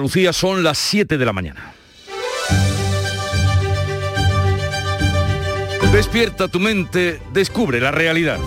Lucía son las 7 de la mañana. Despierta tu mente, descubre la realidad.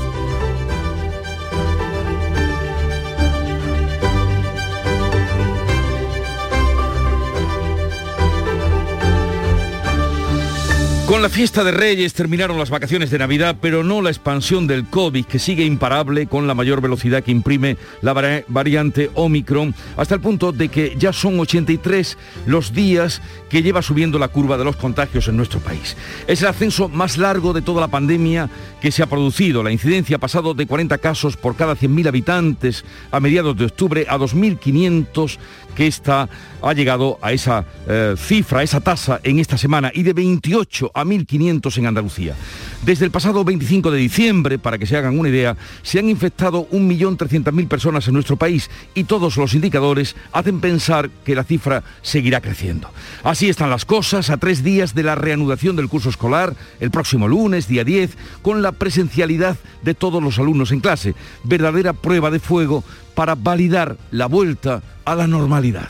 Con la fiesta de Reyes terminaron las vacaciones de Navidad, pero no la expansión del COVID, que sigue imparable con la mayor velocidad que imprime la variante Omicron, hasta el punto de que ya son 83 los días que lleva subiendo la curva de los contagios en nuestro país. Es el ascenso más largo de toda la pandemia que se ha producido. La incidencia ha pasado de 40 casos por cada 100.000 habitantes a mediados de octubre a 2.500 que esta ha llegado a esa eh, cifra, a esa tasa en esta semana y de 28 a 1.500 en Andalucía. Desde el pasado 25 de diciembre, para que se hagan una idea, se han infectado 1.300.000 personas en nuestro país y todos los indicadores hacen pensar que la cifra seguirá creciendo. Así están las cosas a tres días de la reanudación del curso escolar, el próximo lunes, día 10, con la presencialidad de todos los alumnos en clase, verdadera prueba de fuego para validar la vuelta a la normalidad.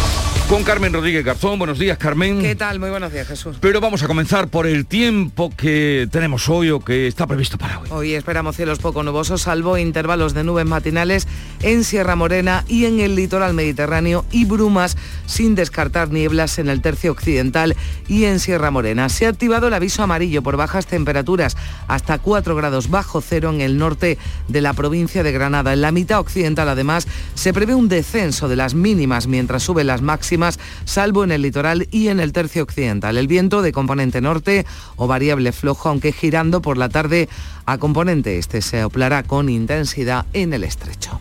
Con Carmen Rodríguez Garzón. Buenos días, Carmen. ¿Qué tal? Muy buenos días, Jesús. Pero vamos a comenzar por el tiempo que tenemos hoy o que está previsto para hoy. Hoy esperamos cielos poco nubosos, salvo intervalos de nubes matinales en Sierra Morena y en el litoral mediterráneo y brumas, sin descartar nieblas en el tercio occidental y en Sierra Morena. Se ha activado el aviso amarillo por bajas temperaturas, hasta 4 grados bajo cero en el norte de la provincia de Granada. En la mitad occidental, además, se prevé un descenso de las mínimas mientras suben las máximas salvo en el litoral y en el tercio occidental. El viento de componente norte o variable flojo, aunque girando por la tarde a componente este se oplará con intensidad en el estrecho.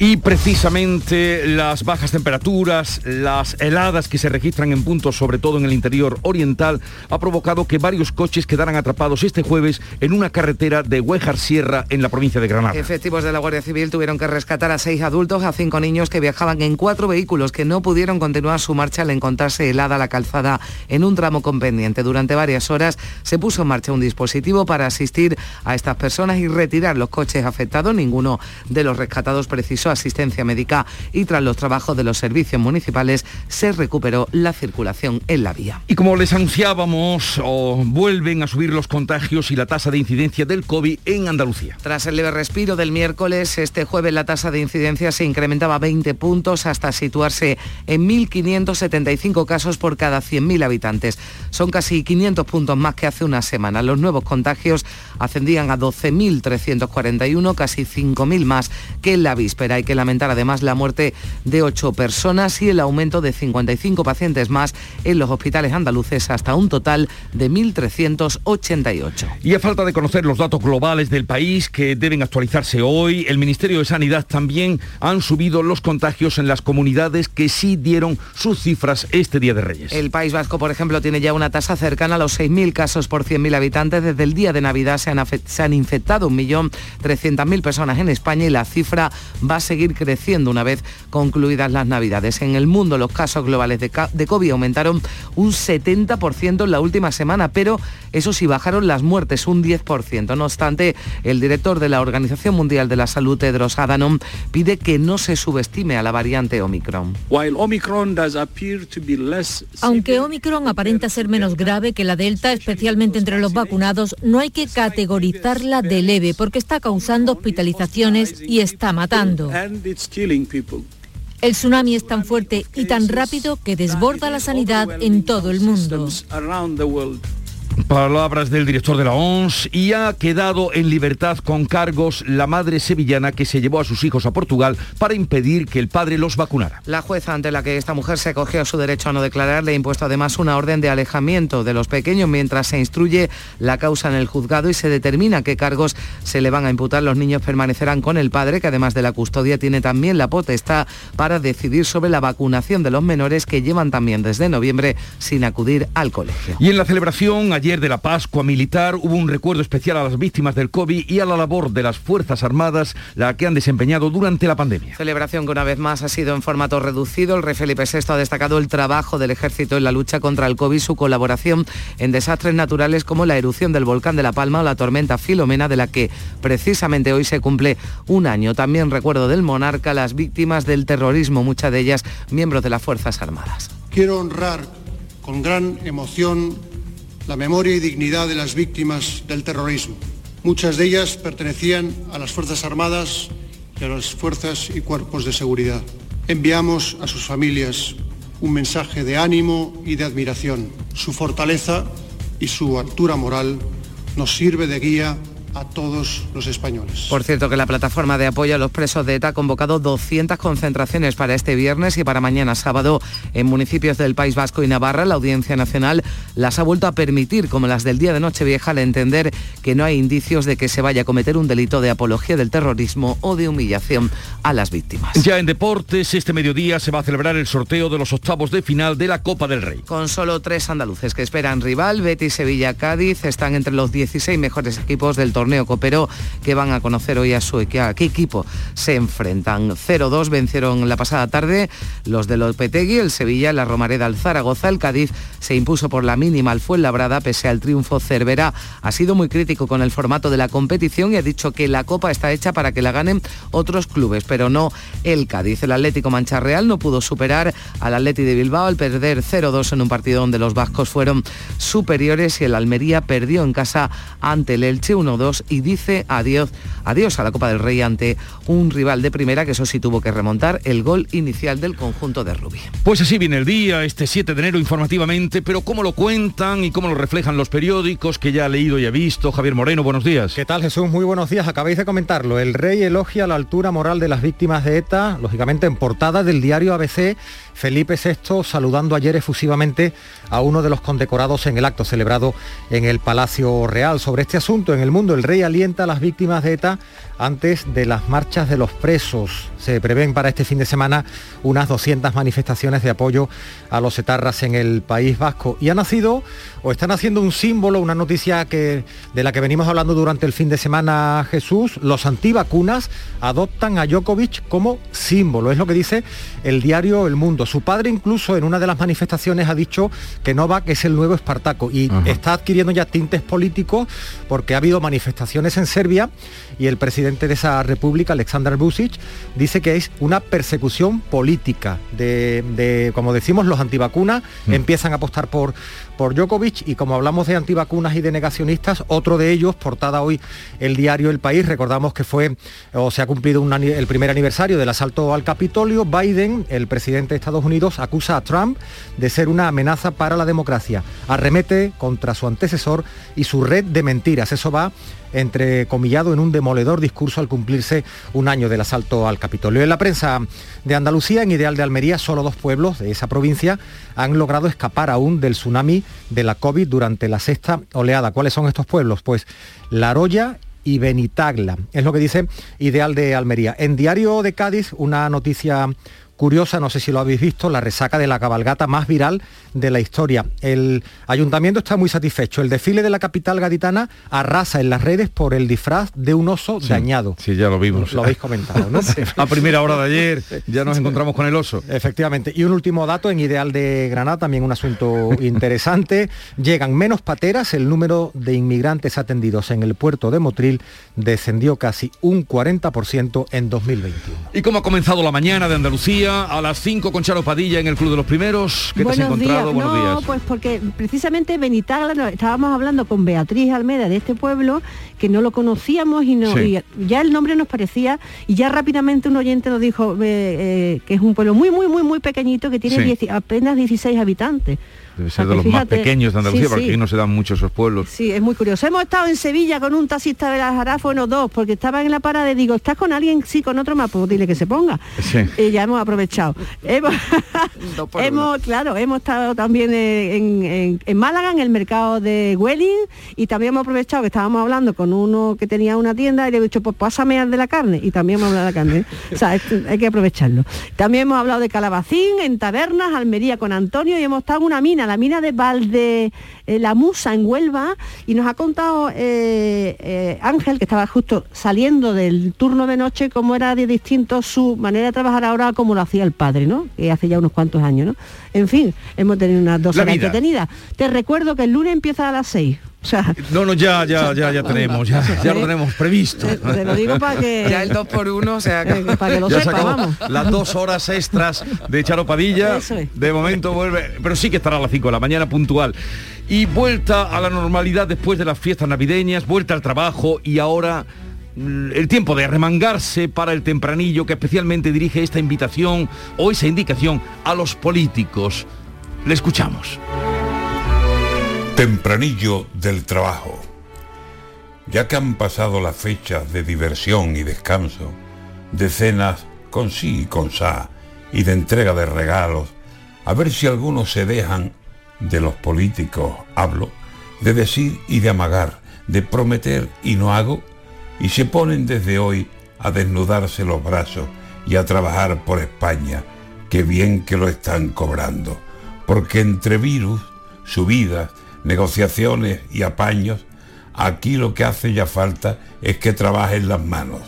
Y precisamente las bajas temperaturas, las heladas que se registran en puntos, sobre todo en el interior oriental, ha provocado que varios coches quedaran atrapados este jueves en una carretera de Huejar Sierra en la provincia de Granada. Efectivos de la Guardia Civil tuvieron que rescatar a seis adultos, a cinco niños que viajaban en cuatro vehículos que no pudieron continuar su marcha al encontrarse helada la calzada en un tramo con pendiente. Durante varias horas se puso en marcha un dispositivo para asistir a estas personas y retirar los coches afectados. Ninguno de los rescatados precisó asistencia médica y tras los trabajos de los servicios municipales se recuperó la circulación en la vía. Y como les anunciábamos, vuelven a subir los contagios y la tasa de incidencia del COVID en Andalucía. Tras el leve respiro del miércoles, este jueves la tasa de incidencia se incrementaba 20 puntos hasta situarse en 1.575 casos por cada 100.000 habitantes. Son casi 500 puntos más que hace una semana. Los nuevos contagios ascendían a 12.341, casi 5.000 más que en la víspera. Hay que lamentar además la muerte de ocho personas y el aumento de 55 pacientes más en los hospitales andaluces hasta un total de 1.388. Y a falta de conocer los datos globales del país que deben actualizarse hoy, el Ministerio de Sanidad también han subido los contagios en las comunidades que sí dieron sus cifras este Día de Reyes. El País Vasco, por ejemplo, tiene ya una tasa cercana a los 6.000 casos por 100.000 habitantes. Desde el día de Navidad se han, se han infectado 1.300.000 personas en España y la cifra va a seguir creciendo una vez concluidas las Navidades. En el mundo los casos globales de, de COVID aumentaron un 70% en la última semana, pero eso sí bajaron las muertes un 10%. No obstante, el director de la Organización Mundial de la Salud, Tedros Adhanom, pide que no se subestime a la variante Omicron. Aunque Omicron aparenta ser menos grave que la Delta, especialmente entre los vacunados, no hay que categorizarla de leve porque está causando hospitalizaciones y está matando. El tsunami es tan fuerte y tan rápido que desborda la sanidad en todo el mundo. Palabras del director de la ONS y ha quedado en libertad con cargos la madre sevillana que se llevó a sus hijos a Portugal para impedir que el padre los vacunara. La jueza ante la que esta mujer se acogió a su derecho a no declarar le ha impuesto además una orden de alejamiento de los pequeños mientras se instruye la causa en el juzgado y se determina qué cargos se le van a imputar. Los niños permanecerán con el padre que además de la custodia tiene también la potestad para decidir sobre la vacunación de los menores que llevan también desde noviembre sin acudir al colegio. Y en la celebración ayer ayer de la Pascua Militar hubo un recuerdo especial a las víctimas del COVID y a la labor de las Fuerzas Armadas, la que han desempeñado durante la pandemia. Celebración que una vez más ha sido en formato reducido. El rey Felipe VI ha destacado el trabajo del ejército en la lucha contra el COVID, su colaboración en desastres naturales como la erupción del volcán de La Palma o la tormenta Filomena, de la que precisamente hoy se cumple un año. También recuerdo del monarca las víctimas del terrorismo, muchas de ellas miembros de las Fuerzas Armadas. Quiero honrar con gran emoción la memoria y dignidad de las víctimas del terrorismo. Muchas de ellas pertenecían a las Fuerzas Armadas y a las fuerzas y cuerpos de seguridad. Enviamos a sus familias un mensaje de ánimo y de admiración. Su fortaleza y su altura moral nos sirve de guía a todos los españoles. Por cierto que la plataforma de apoyo a los presos de ETA ha convocado 200 concentraciones para este viernes y para mañana sábado en municipios del País Vasco y Navarra. La Audiencia Nacional las ha vuelto a permitir, como las del día de Nochevieja, al entender que no hay indicios de que se vaya a cometer un delito de apología del terrorismo o de humillación a las víctimas. Ya en deportes, este mediodía se va a celebrar el sorteo de los octavos de final de la Copa del Rey. Con solo tres andaluces que esperan rival, Betis, Sevilla, Cádiz, están entre los 16 mejores equipos del torneo torneo copero que van a conocer hoy a su a qué equipo se enfrentan. 0-2 vencieron la pasada tarde los de Lopetegui, el Sevilla, la Romareda, el Zaragoza, el Cádiz se impuso por la mínima al Fuenlabrada pese al triunfo Cervera. Ha sido muy crítico con el formato de la competición y ha dicho que la Copa está hecha para que la ganen otros clubes, pero no el Cádiz. El Atlético Mancha Real no pudo superar al Atleti de Bilbao al perder 0-2 en un partido donde los vascos fueron superiores y el Almería perdió en casa ante el Elche 1-2 y dice adiós, adiós a la Copa del Rey ante un rival de primera que eso sí tuvo que remontar el gol inicial del conjunto de Rubí. Pues así viene el día, este 7 de enero informativamente, pero cómo lo cuentan y cómo lo reflejan los periódicos que ya ha leído y ha visto. Javier Moreno, buenos días. ¿Qué tal Jesús? Muy buenos días. Acabáis de comentarlo. El rey elogia la altura moral de las víctimas de ETA, lógicamente en portada del diario ABC Felipe VI saludando ayer efusivamente a uno de los condecorados en el acto celebrado en el Palacio Real. Sobre este asunto en el mundo, el rey alienta a las víctimas de ETA antes de las marchas de los presos. Se prevén para este fin de semana unas 200 manifestaciones de apoyo a los etarras en el País Vasco. Y ha nacido o están haciendo un símbolo, una noticia que, de la que venimos hablando durante el fin de semana Jesús. Los antivacunas adoptan a Djokovic como símbolo. Es lo que dice el diario El Mundo. Su padre incluso en una de las manifestaciones ha dicho que Novak es el nuevo Espartaco y está adquiriendo ya tintes políticos porque ha habido manifestaciones en Serbia y el presidente de esa república, Alexander Vucic, dice que es una persecución política de, como decimos, los antivacunas mm. empiezan a apostar por, por Djokovic y como hablamos de antivacunas y de negacionistas, otro de ellos, portada hoy el diario El País, recordamos que fue o se ha cumplido el primer aniversario del asalto al Capitolio, Biden, el presidente de Estados Unidos, acusa a Trump de ser una amenaza para la democracia, arremete contra su antecesor y su red de mentiras. Eso va entrecomillado en un demoledor discurso al cumplirse un año del asalto al Capitolio. En la prensa de Andalucía, en Ideal de Almería, solo dos pueblos de esa provincia han logrado escapar aún del tsunami de la COVID durante la sexta oleada. ¿Cuáles son estos pueblos? Pues La Roya y Benitagla. Es lo que dice Ideal de Almería. En Diario de Cádiz, una noticia curiosa, no sé si lo habéis visto, la resaca de la cabalgata más viral de la historia. El ayuntamiento está muy satisfecho. El desfile de la capital gaditana arrasa en las redes por el disfraz de un oso dañado. Sí, ya lo vimos. Lo habéis comentado, ¿no? A primera hora de ayer ya nos encontramos con el oso. Efectivamente. Y un último dato en Ideal de Granada, también un asunto interesante. Llegan menos pateras, el número de inmigrantes atendidos en el puerto de Motril descendió casi un 40% en 2021. ¿Y cómo ha comenzado la mañana de Andalucía? A las 5 con Charo Padilla en el Club de los Primeros. ¿Qué te has encontrado? Buenos no, pues porque precisamente Benitagla, estábamos hablando con Beatriz Almeda de este pueblo, que no lo conocíamos y, no, ya el nombre nos parecía, y ya rápidamente un oyente nos dijo eh, eh, que es un pueblo muy, muy, muy, muy pequeñito, que tiene apenas 16 habitantes. Debe ser de los más pequeños de Andalucía, porque aquí no se dan muchos esos pueblos. Sí, es muy curioso. Hemos estado en Sevilla con un taxista de las Jaráfonos dos, porque estaba en la parada y digo, ¿estás con alguien? Sí, con otro más, pues dile que se ponga. Y ya hemos aprovechado. hemos, claro, hemos estado también en, Málaga, en el mercado de Welling, y también hemos aprovechado que estábamos hablando con uno que tenía una tienda y le he dicho, pues pásame al de la carne, y también hemos hablado de la carne. o sea, hay que aprovecharlo. También hemos hablado de Calabacín, en tabernas, Almería con Antonio, y hemos estado en una mina la mina de Valde eh, La Musa en Huelva, y nos ha contado eh, eh, Ángel, que estaba justo saliendo del turno de noche, cómo era de distinto su manera de trabajar ahora como lo hacía el padre, ¿no? Que hace ya unos cuantos años, ¿no? En fin, hemos tenido unas dos horas entretenidas. Te recuerdo que el lunes empieza a las no, no, ya, ya, ya, ya tenemos, ya, ya lo tenemos previsto. Te, lo digo para que... Ya el 2 por 1 o sea, que, para que lo sepa, vamos. Las dos horas extras de Charo Padilla, de momento vuelve, pero sí que estará a las 5 de la mañana puntual. Y vuelta a la normalidad después de las fiestas navideñas, vuelta al trabajo y ahora mm, el tiempo de remangarse para el tempranillo que especialmente dirige esta invitación o esa indicación a los políticos. Le escuchamos. Tempranillo del trabajo. Ya que han pasado las fechas de diversión y descanso, de cenas con sí y con sa, y de entrega de regalos, a ver si algunos se dejan, de los políticos hablo, de decir y de amagar, de prometer y no hago, y se ponen desde hoy a desnudarse los brazos y a trabajar por España, que bien que lo están cobrando, porque entre virus, subidas, negociaciones y apaños, aquí lo que hace ya falta es que trabajen las manos.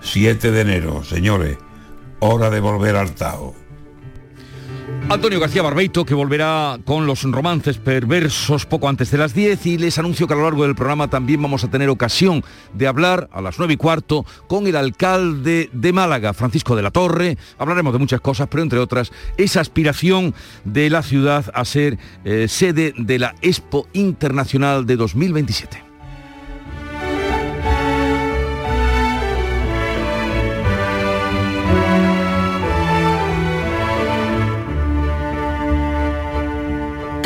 7 de enero, señores, hora de volver al Tao. Antonio García Barbeito, que volverá con los romances perversos poco antes de las 10 y les anuncio que a lo largo del programa también vamos a tener ocasión de hablar a las 9 y cuarto con el alcalde de Málaga, Francisco de la Torre. Hablaremos de muchas cosas, pero entre otras, esa aspiración de la ciudad a ser eh, sede de la Expo Internacional de 2027.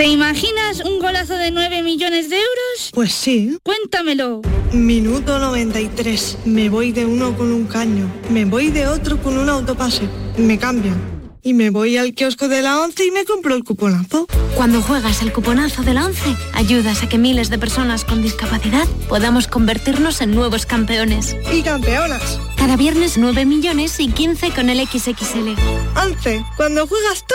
¿Te imaginas un golazo de 9 millones de euros? Pues sí. Cuéntamelo. Minuto 93. Me voy de uno con un caño. Me voy de otro con un autopase. Me cambian. Y me voy al kiosco de la 11 y me compro el cuponazo. Cuando juegas el cuponazo de la 11, ayudas a que miles de personas con discapacidad podamos convertirnos en nuevos campeones. Y campeonas. Cada viernes 9 millones y 15 con el XXL. 11. Cuando juegas tú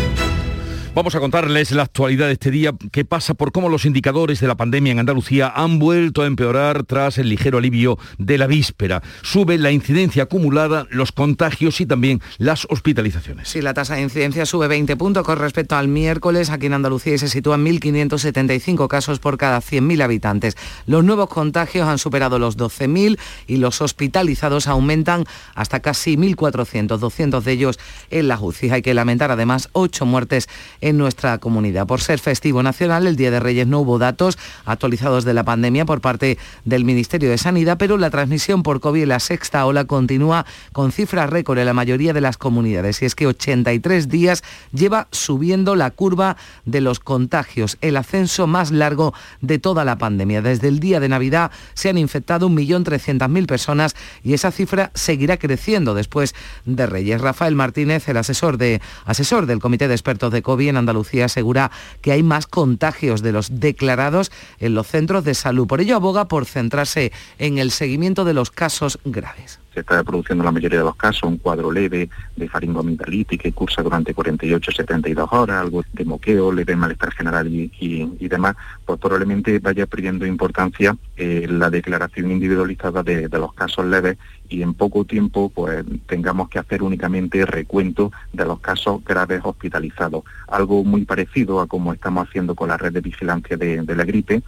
Vamos a contarles la actualidad de este día que pasa por cómo los indicadores de la pandemia en Andalucía han vuelto a empeorar tras el ligero alivio de la víspera. Sube la incidencia acumulada, los contagios y también las hospitalizaciones. Sí, la tasa de incidencia sube 20 puntos con respecto al miércoles aquí en Andalucía se sitúa en 1.575 casos por cada 100.000 habitantes. Los nuevos contagios han superado los 12.000 y los hospitalizados aumentan hasta casi 1.400, 200 de ellos en la UCI. Hay que lamentar además ocho muertes en nuestra comunidad. Por ser festivo nacional, el Día de Reyes no hubo datos actualizados de la pandemia por parte del Ministerio de Sanidad, pero la transmisión por COVID en la sexta ola continúa con cifras récord en la mayoría de las comunidades. Y es que 83 días lleva subiendo la curva de los contagios, el ascenso más largo de toda la pandemia. Desde el día de Navidad se han infectado 1.300.000 personas y esa cifra seguirá creciendo después de Reyes. Rafael Martínez, el asesor, asesor del Comité de Expertos de COVID en Andalucía asegura que hay más contagios de los declarados en los centros de salud. Por ello aboga por centrarse en el seguimiento de los casos graves se está produciendo la mayoría de los casos un cuadro leve de faringomintalitis que cursa durante 48-72 horas, algo de moqueo, leve malestar general y, demás, pues probablemente vaya perdiendo importancia eh, la declaración individualizada de, los casos leves y en poco tiempo pues tengamos que hacer únicamente recuento de los casos graves hospitalizados. Algo muy parecido a como estamos haciendo con la red de vigilancia de la gripe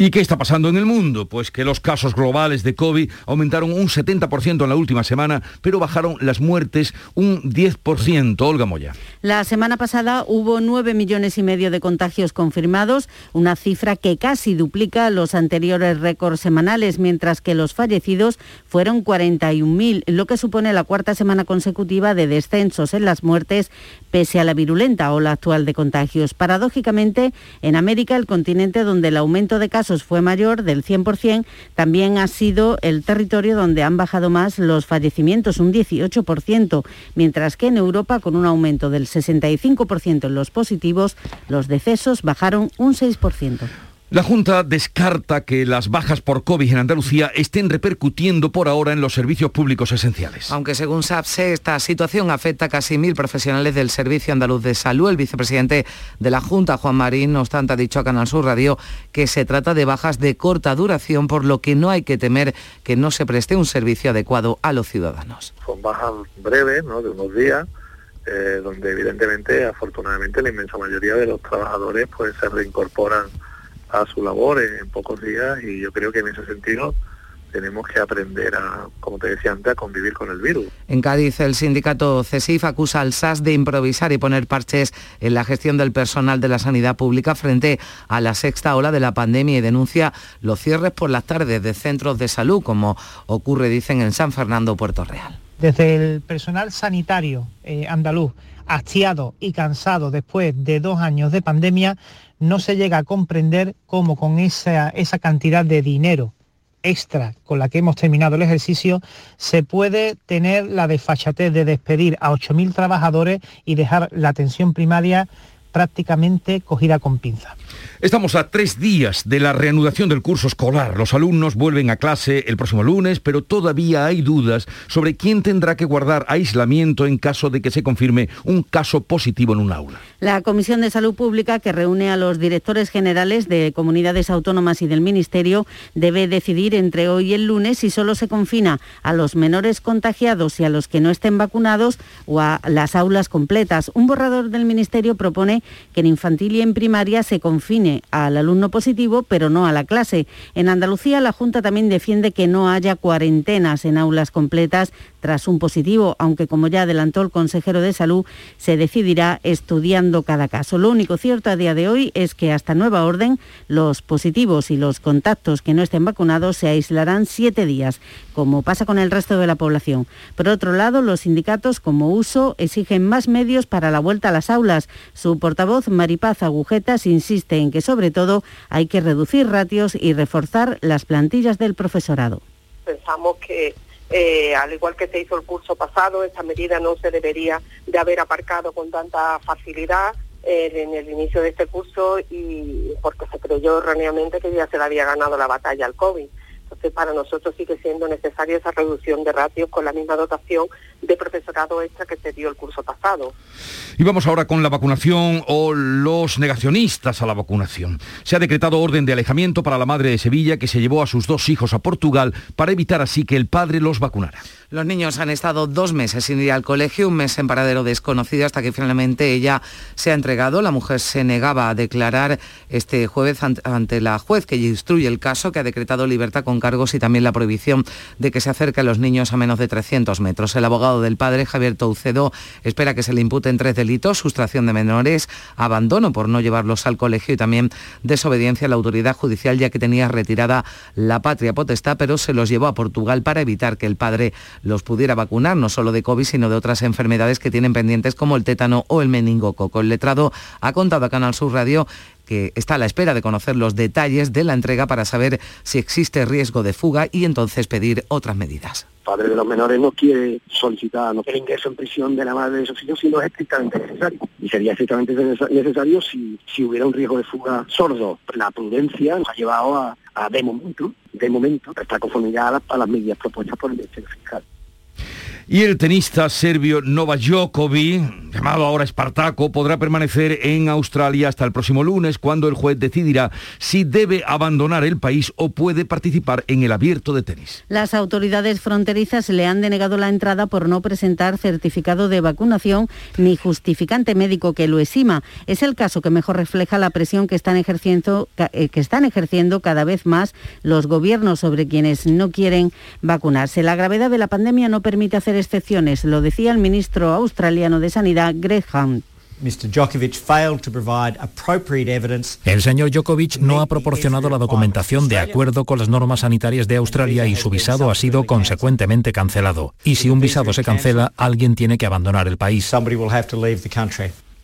¿Y qué está pasando en el mundo? Pues que los casos globales de COVID aumentaron un 70% en la última semana, pero bajaron las muertes un 10%. Olga Moya. La semana pasada hubo 9 millones y medio de contagios confirmados, una cifra que casi duplica los anteriores récords semanales, mientras que los fallecidos fueron 41.000, lo que supone la cuarta semana consecutiva de descensos en las muertes pese a la virulenta ola actual de contagios. Paradójicamente, en América, el continente donde el aumento de casos fue mayor del 100%, también ha sido el territorio donde han bajado más los fallecimientos, un 18%, mientras que en Europa, con un aumento del 65% en los positivos, los decesos bajaron un 6%. La Junta descarta que las bajas por COVID en Andalucía estén repercutiendo por ahora en los servicios públicos esenciales. Aunque según SAPSE esta situación afecta a casi mil profesionales del Servicio Andaluz de Salud, el vicepresidente de la Junta, Juan Marín, no obstante, ha dicho a Canal Sur Radio que se trata de bajas de corta duración, por lo que no hay que temer que no se preste un servicio adecuado a los ciudadanos. Son bajas breves, ¿no? de unos días, eh, donde evidentemente, afortunadamente, la inmensa mayoría de los trabajadores pues se reincorporan a su labor en pocos días y yo creo que en ese sentido tenemos que aprender a, como te decía antes, a convivir con el virus. En Cádiz, el sindicato CESIF acusa al SAS de improvisar y poner parches en la gestión del personal de la sanidad pública frente a la sexta ola de la pandemia y denuncia los cierres por las tardes de centros de salud, como ocurre, dicen, en San Fernando, Puerto Real. Desde el personal sanitario eh, andaluz, hastiado y cansado después de dos años de pandemia, no se llega a comprender cómo con esa, esa cantidad de dinero extra con la que hemos terminado el ejercicio, se puede tener la desfachatez de despedir a 8.000 trabajadores y dejar la atención primaria prácticamente cogida con pinza. Estamos a tres días de la reanudación del curso escolar. Los alumnos vuelven a clase el próximo lunes, pero todavía hay dudas sobre quién tendrá que guardar aislamiento en caso de que se confirme un caso positivo en un aula. La Comisión de Salud Pública, que reúne a los directores generales de comunidades autónomas y del Ministerio, debe decidir entre hoy y el lunes si solo se confina a los menores contagiados y a los que no estén vacunados o a las aulas completas. Un borrador del Ministerio propone que en infantil y en primaria se confine al alumno positivo, pero no a la clase. En Andalucía, la Junta también defiende que no haya cuarentenas en aulas completas tras un positivo, aunque como ya adelantó el consejero de Salud, se decidirá estudiando cada caso. Lo único cierto a día de hoy es que hasta nueva orden, los positivos y los contactos que no estén vacunados se aislarán siete días, como pasa con el resto de la población. Por otro lado, los sindicatos, como uso, exigen más medios para la vuelta a las aulas. Su portavoz, Maripaz Agujetas, insiste en que sobre todo hay que reducir ratios y reforzar las plantillas del profesorado. Pensamos que eh, al igual que se hizo el curso pasado, esta medida no se debería de haber aparcado con tanta facilidad eh, en el inicio de este curso y porque se creyó erróneamente que ya se le había ganado la batalla al COVID. Para nosotros sigue siendo necesaria esa reducción de ratios con la misma dotación de profesorado extra que se dio el curso pasado. Y vamos ahora con la vacunación o los negacionistas a la vacunación. Se ha decretado orden de alejamiento para la madre de Sevilla que se llevó a sus dos hijos a Portugal para evitar así que el padre los vacunara. Los niños han estado dos meses sin ir al colegio, un mes en paradero desconocido hasta que finalmente ella se ha entregado. La mujer se negaba a declarar este jueves ante la juez que instruye el caso, que ha decretado libertad con cargos y también la prohibición de que se acerque a los niños a menos de 300 metros. El abogado del padre, Javier Toucedo, espera que se le imputen tres delitos, sustracción de menores, abandono por no llevarlos al colegio y también desobediencia a la autoridad judicial ya que tenía retirada la patria potestad, pero se los llevó a Portugal para evitar que el padre los pudiera vacunar, no solo de COVID, sino de otras enfermedades que tienen pendientes como el tétano o el meningococo. El letrado ha contado a Canal Sur Radio que está a la espera de conocer los detalles de la entrega para saber si existe riesgo de fuga y entonces pedir otras medidas padre de los menores no quiere solicitar no el ingreso en prisión de la madre de esos hijos si no es estrictamente necesario. Y sería estrictamente necesario si, si hubiera un riesgo de fuga sordo. La prudencia nos ha llevado a, de momento, de momento, prestar conformidad a las, medidas propuestas por el Ministerio Fiscal. Y el tenista serbio Novak Djokovic, llamado ahora Espartaco, podrá permanecer en Australia hasta el próximo lunes, cuando el juez decidirá si debe abandonar el país o puede participar en el abierto de tenis. Las autoridades fronterizas le han denegado la entrada por no presentar certificado de vacunación ni justificante médico que lo exima. Es el caso que mejor refleja la presión que están ejerciendo, eh, que están ejerciendo cada vez más los gobiernos sobre quienes no quieren vacunarse. La gravedad de la pandemia no permite hacer excepciones, lo decía el ministro australiano de Sanidad, Greg Hunt. El señor Djokovic no ha proporcionado la documentación de acuerdo con las normas sanitarias de Australia y su visado ha sido consecuentemente cancelado. Y si un visado se cancela, alguien tiene que abandonar el país.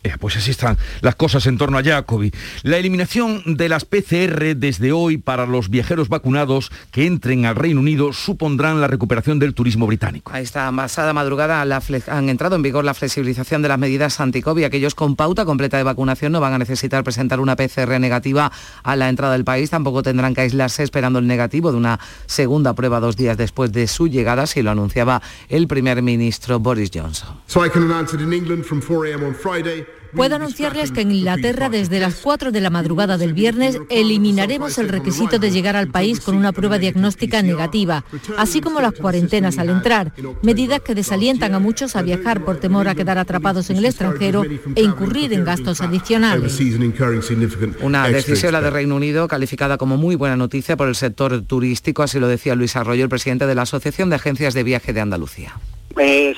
Eh, pues así están las cosas en torno a Jacobi. La eliminación de las PCR desde hoy para los viajeros vacunados que entren al Reino Unido supondrán la recuperación del turismo británico. A esta pasada madrugada han entrado en vigor la flexibilización de las medidas anti-COVID. Aquellos con pauta completa de vacunación no van a necesitar presentar una PCR negativa a la entrada del país. Tampoco tendrán que aislarse esperando el negativo de una segunda prueba dos días después de su llegada, si lo anunciaba el primer ministro Boris Johnson. Puedo anunciarles que en Inglaterra desde las 4 de la madrugada del viernes eliminaremos el requisito de llegar al país con una prueba diagnóstica negativa, así como las cuarentenas al entrar, medidas que desalientan a muchos a viajar por temor a quedar atrapados en el extranjero e incurrir en gastos adicionales. Una decisión la de Reino Unido calificada como muy buena noticia por el sector turístico, así lo decía Luis Arroyo, el presidente de la Asociación de Agencias de Viaje de Andalucía. Es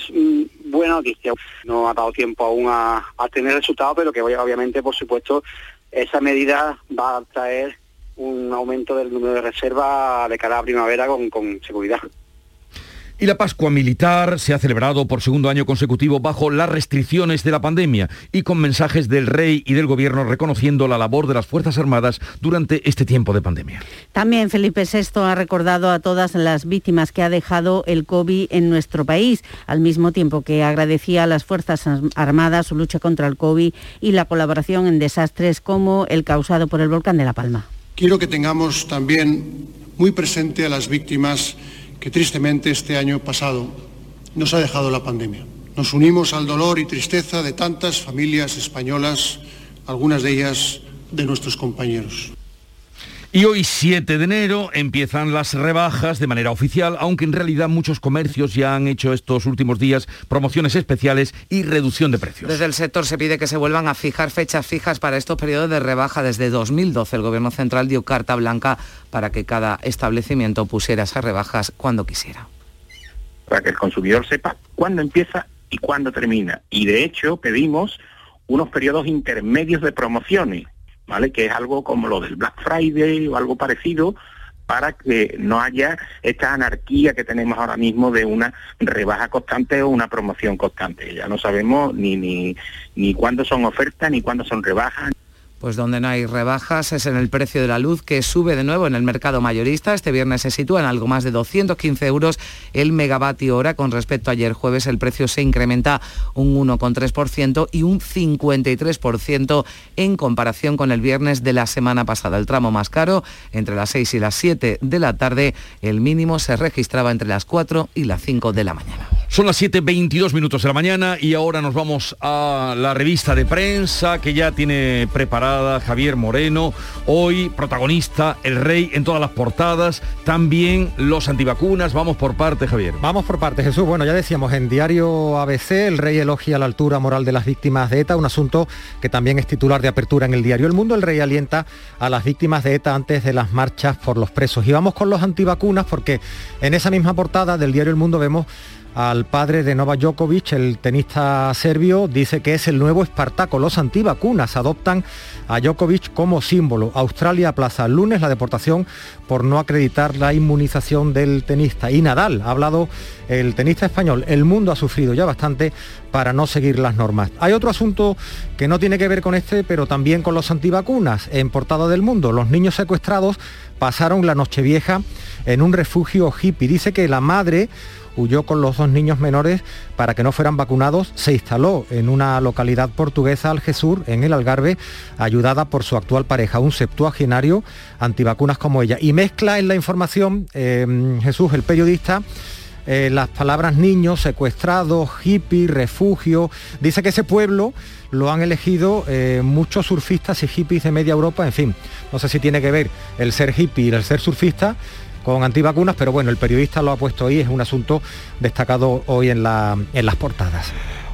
buena noticia. No ha dado tiempo aún a, tener resultados, pero que obviamente, por supuesto, esa medida va a traer un aumento del número de reservas de cara a primavera con seguridad. Y la Pascua Militar se ha celebrado por segundo año consecutivo bajo las restricciones de la pandemia y con mensajes del rey y del gobierno reconociendo la labor de las Fuerzas Armadas durante este tiempo de pandemia. También Felipe VI ha recordado a todas las víctimas que ha dejado el COVID en nuestro país, al mismo tiempo que agradecía a las Fuerzas Armadas su lucha contra el COVID y la colaboración en desastres como el causado por el volcán de La Palma. Quiero que tengamos también muy presente a las víctimas que tristemente este año pasado nos ha dejado la pandemia. Nos unimos al dolor y tristeza de tantas familias españolas, algunas de ellas de nuestros compañeros. Y hoy 7 de enero empiezan las rebajas de manera oficial, aunque en realidad muchos comercios ya han hecho estos últimos días promociones especiales y reducción de precios. Desde el sector se pide que se vuelvan a fijar fechas fijas para estos periodos de rebaja. Desde 2012 el Gobierno Central dio carta blanca para que cada establecimiento pusiera esas rebajas cuando quisiera. Para que el consumidor sepa cuándo empieza y cuándo termina. Y de hecho pedimos unos periodos intermedios de promociones que es algo como lo del Black Friday o algo parecido, para que no haya esta anarquía que tenemos ahora mismo de una rebaja constante o una promoción constante. Ya no sabemos ni, ni, ni cuándo son ofertas ni cuándo son rebajas. Pues donde no hay rebajas es en el precio de la luz que sube de nuevo en el mercado mayorista. Este viernes se sitúa en algo más de 215 euros el megavatio hora. Con respecto a ayer jueves el precio se incrementa un 1,3% y un 53% en comparación con el viernes de la semana pasada. El tramo más caro entre las 6 y las 7 de la tarde. El mínimo se registraba entre las 4 y las 5 de la mañana. Son las 7.22 minutos de la mañana y ahora nos vamos a la revista de prensa que ya tiene preparada Javier Moreno. Hoy protagonista, el rey en todas las portadas, también los antivacunas. Vamos por parte, Javier. Vamos por parte, Jesús. Bueno, ya decíamos, en diario ABC el rey elogia la altura moral de las víctimas de ETA, un asunto que también es titular de apertura en el diario El Mundo. El rey alienta a las víctimas de ETA antes de las marchas por los presos. Y vamos con los antivacunas porque en esa misma portada del diario El Mundo vemos al padre de Novak Djokovic, el tenista serbio, dice que es el nuevo Espartaco. Los antivacunas adoptan a Djokovic como símbolo. Australia aplaza el lunes la deportación por no acreditar la inmunización del tenista. Y Nadal, ha hablado el tenista español, el mundo ha sufrido ya bastante para no seguir las normas. Hay otro asunto que no tiene que ver con este, pero también con los antivacunas. En portada del mundo, los niños secuestrados pasaron la noche vieja en un refugio hippie. Dice que la madre huyó con los dos niños menores para que no fueran vacunados, se instaló en una localidad portuguesa, Algesur, en el Algarve, ayudada por su actual pareja, un septuagenario antivacunas como ella. Y mezcla en la información, em, Jesús, el periodista, eh, las palabras niños, secuestrados, hippie, refugio. Dice que ese pueblo lo han elegido eh, muchos surfistas y hippies de media Europa, en fin, no sé si tiene que ver el ser hippie y el ser surfista con antivacunas, pero bueno, el periodista lo ha puesto ahí, es un asunto destacado hoy en, la, en las portadas.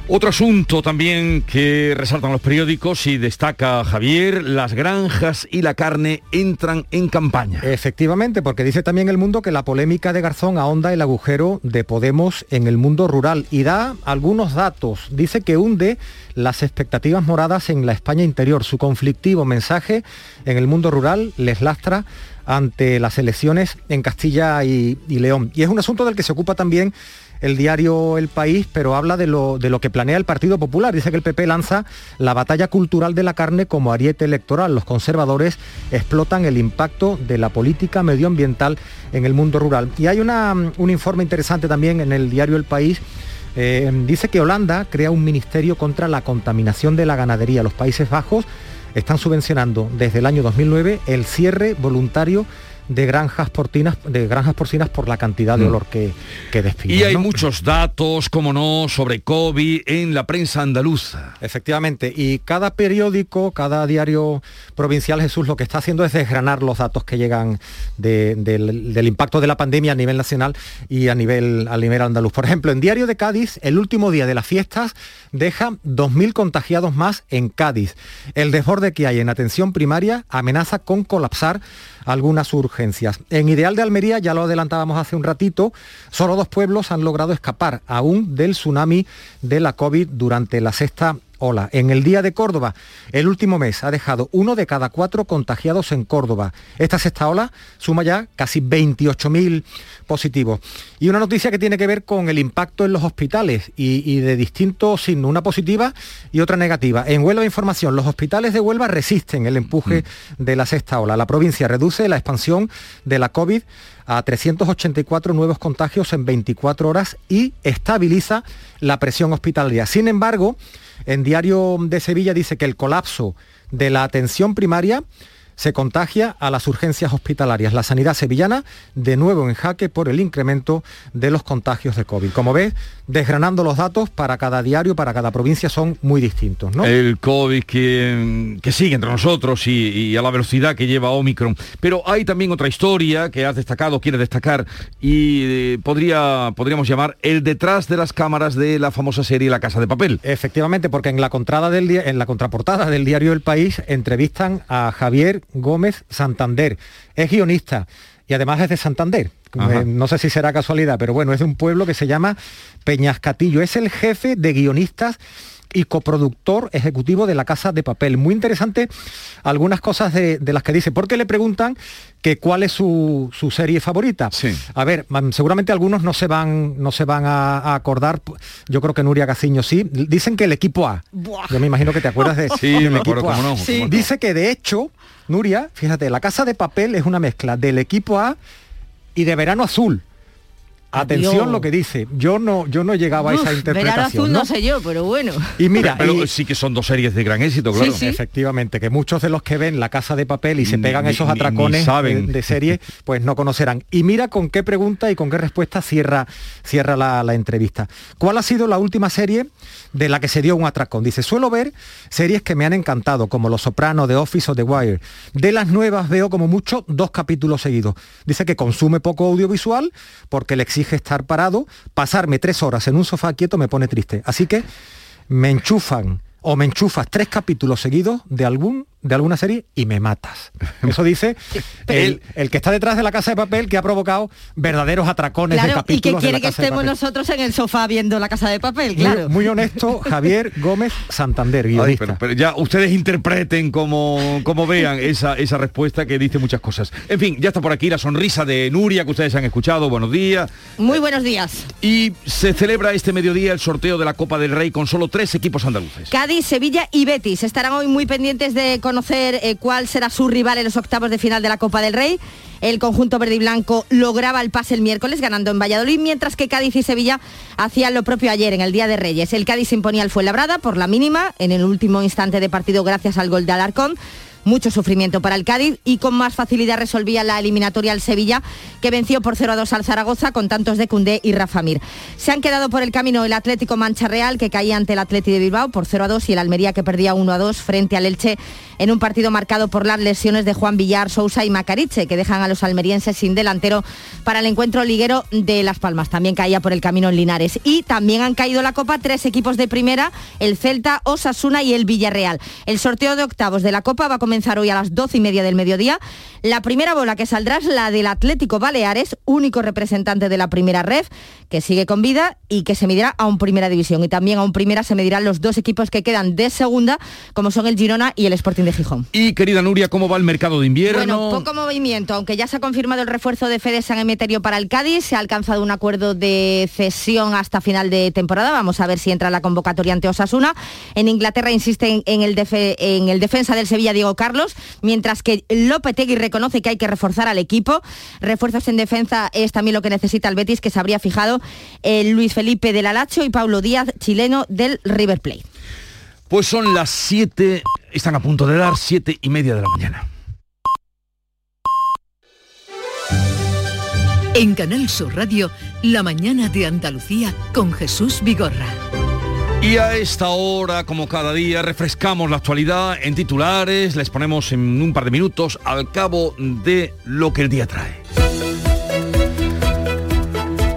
Otro asunto también que resaltan los periódicos y destaca Javier, las granjas y la carne entran en campaña. Efectivamente, porque dice también el mundo que la polémica de Garzón ahonda el agujero de Podemos en el mundo rural y da algunos datos. Dice que hunde las expectativas moradas en la España interior. Su conflictivo mensaje en el mundo rural les lastra ante las elecciones en Castilla y, y León. Y es un asunto del que se ocupa también el diario El País, pero habla de lo, de lo que planea el Partido Popular. Dice que el PP lanza la batalla cultural de la carne como ariete electoral. Los conservadores explotan el impacto de la política medioambiental en el mundo rural. Y hay una, un informe interesante también en el diario El País. Eh, dice que Holanda crea un ministerio contra la contaminación de la ganadería. Los Países Bajos están subvencionando desde el año 2009 el cierre voluntario de granjas porcinas, de granjas porcinas por la cantidad de Mm. olor que, que despiden. Y hay ¿no? muchos datos, como no, sobre COVID en la prensa andaluza. Efectivamente, y cada periódico, cada diario provincial, Jesús, lo que está haciendo es desgranar los datos que llegan de- del, del impacto de la pandemia a nivel nacional y a nivel, a nivel andaluz. Por ejemplo, en Diario de Cádiz, el último día de las fiestas deja 2.000 contagiados más en Cádiz. El desborde que hay en atención primaria amenaza con colapsar algunas urgencias. En Ideal de Almería, ya lo adelantábamos hace un ratito, solo dos pueblos han logrado escapar aún del tsunami de la COVID durante la sexta ola. En el Día de Córdoba, el último mes ha dejado uno de cada cuatro contagiados en Córdoba. Esta sexta ola suma ya casi 28.000 positivos. Y una noticia que tiene que ver con el impacto en los hospitales y, y de distintos signos, una positiva y otra negativa. En Huelva Información, los hospitales de Huelva resisten el empuje de la sexta ola. La provincia reduce la expansión de la COVID a 384 nuevos contagios en 24 horas y estabiliza la presión hospitalaria. Sin embargo, en Diario de Sevilla dice que el colapso de la atención primaria se contagia a las urgencias hospitalarias. La sanidad sevillana de nuevo en jaque por el incremento de los contagios de COVID. Como ves, desgranando los datos para cada diario, para cada provincia son muy distintos. ¿no? El COVID que, que sigue entre nosotros y, y a la velocidad que lleva Omicron. Pero hay también otra historia que has destacado, quieres destacar, y eh, podría, podríamos llamar el detrás de las cámaras de la famosa serie La Casa de Papel. Efectivamente, porque en la contrada del en la contraportada del diario El País entrevistan a Javier Gómez Santander. Es guionista y además es de Santander. Ajá. No sé si será casualidad, pero bueno, es de un pueblo que se llama Peñascatillo. Es el jefe de guionistas y coproductor ejecutivo de la Casa de Papel. Muy interesante algunas cosas de, de las que dice, porque le preguntan que cuál es su, su serie favorita. A ver, mm, seguramente algunos no se van, no se van a, a acordar, yo creo que Nuria Gaciño sí. Dicen que el equipo A. Yo me imagino que te acuerdas de Sí, del me acuerdo, equipo A. cómo no, Sí. cómo no. Dice que de hecho, Nuria, fíjate, la Casa de Papel es una mezcla del equipo A y de Verano Azul. Atención lo que dice. Yo no, yo no llegaba a esa interpretación. Verano azul no ¿no? sé yo, pero bueno. Y mira, pero y- sí que son dos series de gran éxito, claro. Efectivamente, que muchos de los que ven la casa de papel y se pegan ni- esos ni- ni atracones saben. de, de serie, pues no conocerán. Y mira con qué pregunta y con qué respuesta cierra, cierra la, la entrevista. ¿Cuál ha sido la última serie de la que se dio un atracón? Dice, suelo ver series que me han encantado, como Los Sopranos, The Office o The Wire. De las nuevas veo como mucho dos capítulos seguidos. Dice que consume poco audiovisual porque le exige estar parado. Pasarme tres horas en un sofá quieto me pone triste. Así que me enchufan o me enchufas tres capítulos seguidos de algún de alguna serie y me matas. Eso dice el, el que está detrás de la casa de papel que ha provocado verdaderos atracones de Claro, y que capítulos de quiere la que casa de estemos nosotros en el sofá viendo la casa de papel, Muy- claro. Muy, honesto, Javier Gómez Santander, Ay, pero, pero ya ustedes interpreten como, como vean esa, esa respuesta que dice muchas cosas. En fin, ya está por aquí la sonrisa de Nuria que ustedes han escuchado. Buenos días. Muy buenos días. Y se celebra este mediodía el sorteo de la Copa del Rey con solo tres equipos andaluces. Cádiz, Sevilla y Betis estarán hoy muy pendientes de eh, cuál será su rival en los octavos de final de la Copa del Rey. El conjunto verde y blanco lograba el pase el miércoles ganando en Valladolid, mientras que Cádiz y Sevilla hacían lo propio ayer en el Día de Reyes. El Cádiz imponía al Fuenlabrada por la mínima en el último instante de partido gracias al gol de Alarcón. Mucho sufrimiento para el Cádiz y con más facilidad resolvía la eliminatoria al Sevilla, que venció por 0 a 2 al Zaragoza con tantos de Cundé y Rafa Mir. Se han quedado por el camino el Atlético Mancha Real, que caía ante el Atleti de Bilbao por 0 a 2 y el Almería que perdía 1 a 2 frente al Elche en un partido marcado por las lesiones de Juan Villar, Sousa y Macariche, que dejan a los almerienses sin delantero para el encuentro liguero de Las Palmas. También caía por el camino en Linares. Y también han caído la Copa tres equipos de primera, el Celta, Osasuna y el Villarreal. El sorteo de octavos de la Copa va a comenzar hoy a las doce y media del mediodía. La primera bola que saldrá es la del Atlético Baleares, único representante de la primera red, que sigue con vida y que se medirá a un primera división. Y también a un primera se medirán los dos equipos que quedan de segunda, como son el Girona y el Sporting de Gijón. Y querida Nuria, ¿cómo va el mercado de invierno? Bueno, poco movimiento, aunque ya se ha confirmado el refuerzo de Fede San Emeterio para el Cádiz, se ha alcanzado un acuerdo de cesión hasta final de temporada. Vamos a ver si entra la convocatoria ante Osasuna. En Inglaterra insiste en el, en el defensa del Sevilla Diego Carlos, mientras que Lopetegui reconoce que hay que reforzar al equipo. Refuerzos en defensa es también lo que necesita el Betis, que se habría fijado el Luis Felipe del Alacho y Paulo Díaz, chileno del River Plate. Pues son las 7, están a punto de dar 7 y media de la mañana. En Canal Sur Radio, La mañana de Andalucía con Jesús Vigorra. Y a esta hora, como cada día, refrescamos la actualidad en titulares, les ponemos en un par de minutos al cabo de lo que el día trae.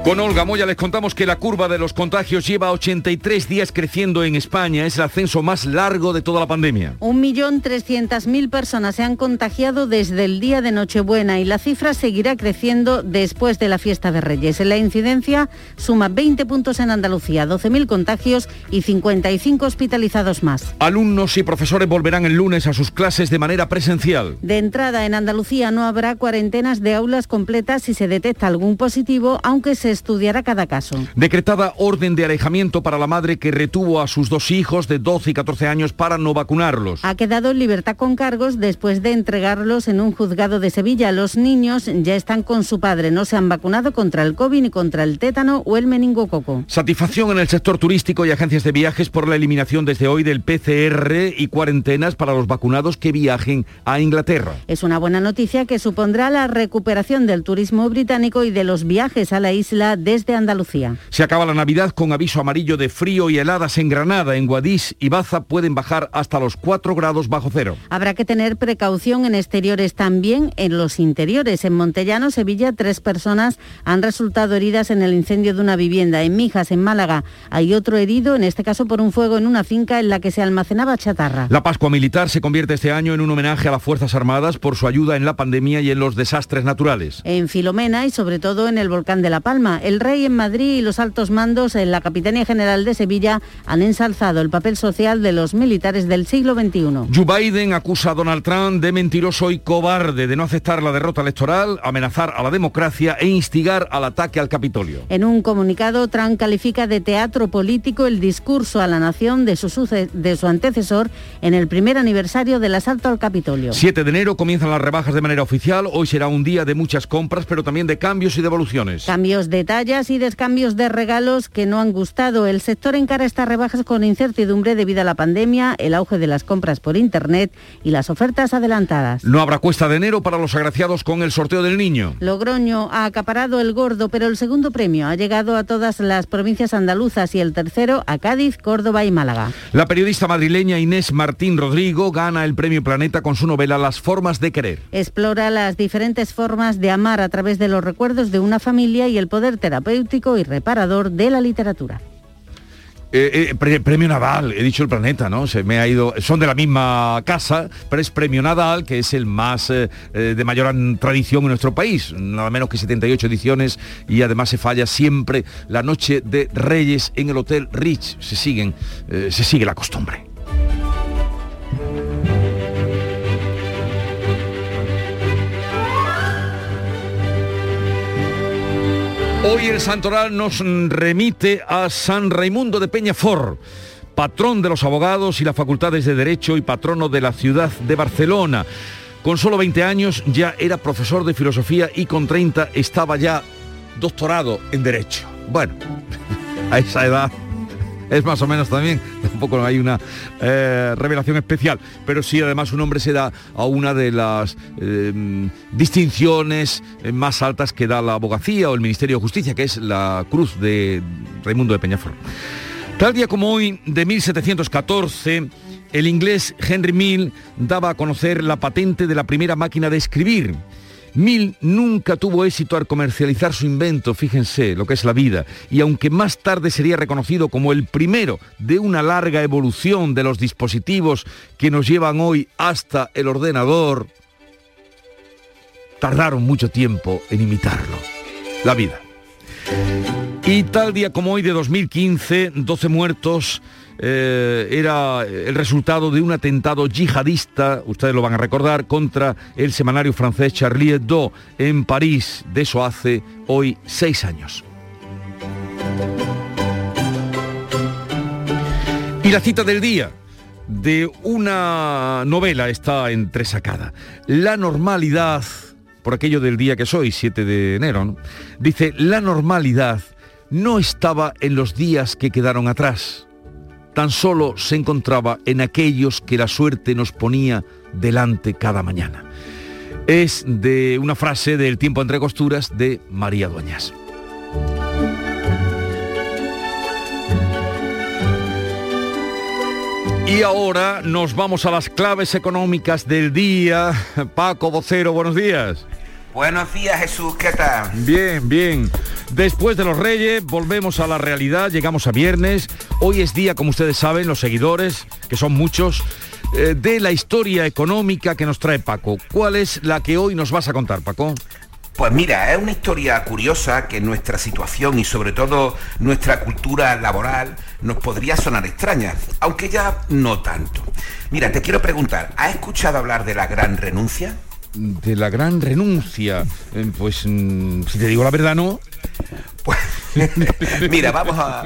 Con Olga Moya les contamos que la curva de los contagios lleva 83 días creciendo en España. Es el ascenso más largo de toda la pandemia. 1.300.000 personas se han contagiado desde el día de Nochebuena y la cifra seguirá creciendo después de la fiesta de Reyes. La incidencia suma 20 puntos en Andalucía, 12.000 contagios y 55 hospitalizados más. Alumnos y profesores volverán el lunes a sus clases de manera presencial. De entrada en Andalucía no habrá cuarentenas de aulas completas si se detecta algún positivo, aunque se estudiará cada caso. Decretada orden de alejamiento para la madre que retuvo a sus dos hijos de 12 y 14 años para no vacunarlos. Ha quedado en libertad con cargos después de entregarlos en un juzgado de Sevilla. Los niños ya están con su padre, no se han vacunado contra el COVID ni contra el tétano o el meningococo. Satisfacción en el sector turístico y agencias de viajes por la eliminación desde hoy del PCR y cuarentenas para los vacunados que viajen a Inglaterra. Es una buena noticia que supondrá la recuperación del turismo británico y de los viajes a la isla desde Andalucía. Se acaba la Navidad con aviso amarillo de frío y heladas en Granada. En Guadix y Baza pueden bajar hasta los 4 grados bajo cero. Habrá que tener precaución en exteriores también en los interiores. En Montellano, Sevilla, tres personas han resultado heridas en el incendio de una vivienda. En Mijas, en Málaga, hay otro herido, en este caso por un fuego en una finca en la que se almacenaba chatarra. La Pascua Militar se convierte este año en un homenaje a las Fuerzas Armadas por su ayuda en la pandemia y en los desastres naturales. En Filomena y sobre todo en el volcán de La Palma, el rey en Madrid y los altos mandos en la Capitanía General de Sevilla han ensalzado el papel social de los militares del siglo XXI. Joe Biden acusa a Donald Trump de mentiroso y cobarde, de no aceptar la derrota electoral, amenazar a la democracia e instigar al ataque al Capitolio. En un comunicado, Trump califica de teatro político el discurso a la nación de su, de su antecesor en el primer aniversario del asalto al Capitolio. 7 de enero comienzan las rebajas de manera oficial. Hoy será un día de muchas compras, pero también de cambios y devoluciones. Cambios de tallas y descambios de regalos que no han gustado. El sector encara estas rebajas con incertidumbre debido a la pandemia, el auge de las compras por Internet y las ofertas adelantadas. No habrá cuesta de enero para los agraciados con el sorteo del niño. Logroño ha acaparado el gordo, pero el segundo premio ha llegado a todas las provincias andaluzas y el tercero a Cádiz, Córdoba y Málaga. La periodista madrileña Inés Martín Rodrigo gana el premio Planeta con su novela Las formas de querer. Explora las diferentes formas de amar a través de los recuerdos de una familia y el poder terapéutico y reparador de la literatura. Eh, eh, premio Nadal, he dicho el planeta, ¿no? Se me ha ido. Son de la misma casa, pero es premio Nadal, que es el más eh, de mayor tradición en nuestro país, nada menos que 78 ediciones y además se falla siempre la noche de Reyes en el Hotel Rich. Se siguen, se sigue la costumbre. Hoy el santoral nos remite a San Raimundo de Peñafort, patrón de los abogados y las facultades de Derecho y patrono de la ciudad de Barcelona. Con solo 20 años ya era profesor de filosofía y con 30 estaba ya doctorado en Derecho. Bueno, a esa edad es más o menos también, tampoco hay una eh, revelación especial, pero sí además un hombre se da a una de las eh, distinciones más altas que da la abogacía o el Ministerio de Justicia, que es la Cruz de Raimundo de Peñafort. Tal día como hoy, de 1714, el inglés Henry Mill daba a conocer la patente de la primera máquina de escribir. Mill nunca tuvo éxito al comercializar su invento, fíjense lo que es la vida, y aunque más tarde sería reconocido como el primero de una larga evolución de los dispositivos que nos llevan hoy hasta el ordenador, tardaron mucho tiempo en imitarlo. La vida. Y tal día como hoy de 2015, 12 muertos, eh, era el resultado de un atentado yihadista, ustedes lo van a recordar, contra el semanario francés Charlie Hebdo en París. De eso hace hoy seis años. Y la cita del día de una novela está entresacada. La normalidad, por aquello del día que soy, 7 de enero, dice, la normalidad no estaba en los días que quedaron atrás tan solo se encontraba en aquellos que la suerte nos ponía delante cada mañana. Es de una frase del tiempo entre costuras de María Dueñas. Y ahora nos vamos a las claves económicas del día. Paco Vocero, buenos días. Buenos días Jesús, ¿qué tal? Bien, bien. Después de los Reyes volvemos a la realidad, llegamos a viernes. Hoy es día, como ustedes saben, los seguidores, que son muchos, eh, de la historia económica que nos trae Paco. ¿Cuál es la que hoy nos vas a contar, Paco? Pues mira, es una historia curiosa que nuestra situación y sobre todo nuestra cultura laboral nos podría sonar extraña, aunque ya no tanto. Mira, te quiero preguntar, ¿has escuchado hablar de la gran renuncia? De la gran renuncia. Eh, pues mm, si te digo la verdad, no. Pues, mira, vamos a.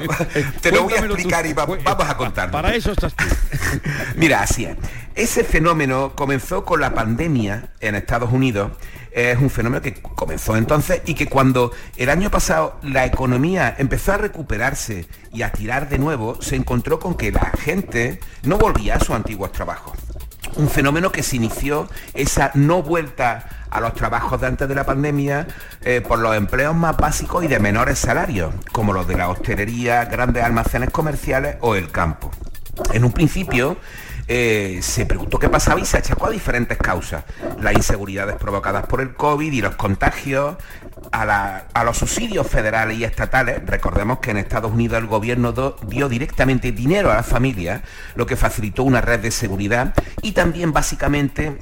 Te lo voy a explicar y vamos a contar. Para eso estás tú. Mira, así es. Ese fenómeno comenzó con la pandemia en Estados Unidos. Es un fenómeno que comenzó entonces y que cuando el año pasado la economía empezó a recuperarse y a tirar de nuevo, se encontró con que la gente no volvía a sus antiguos trabajos un fenómeno que se inició esa no vuelta a los trabajos de antes de la pandemia eh, por los empleos más básicos y de menores salarios, como los de la hostelería, grandes almacenes comerciales o el campo. En un principio, eh, se preguntó qué pasaba y se achacó a diferentes causas. Las inseguridades provocadas por el COVID y los contagios, a, los subsidios federales y estatales. Recordemos que en Estados Unidos el gobierno dio directamente dinero a las familias, lo que facilitó una red de seguridad y también básicamente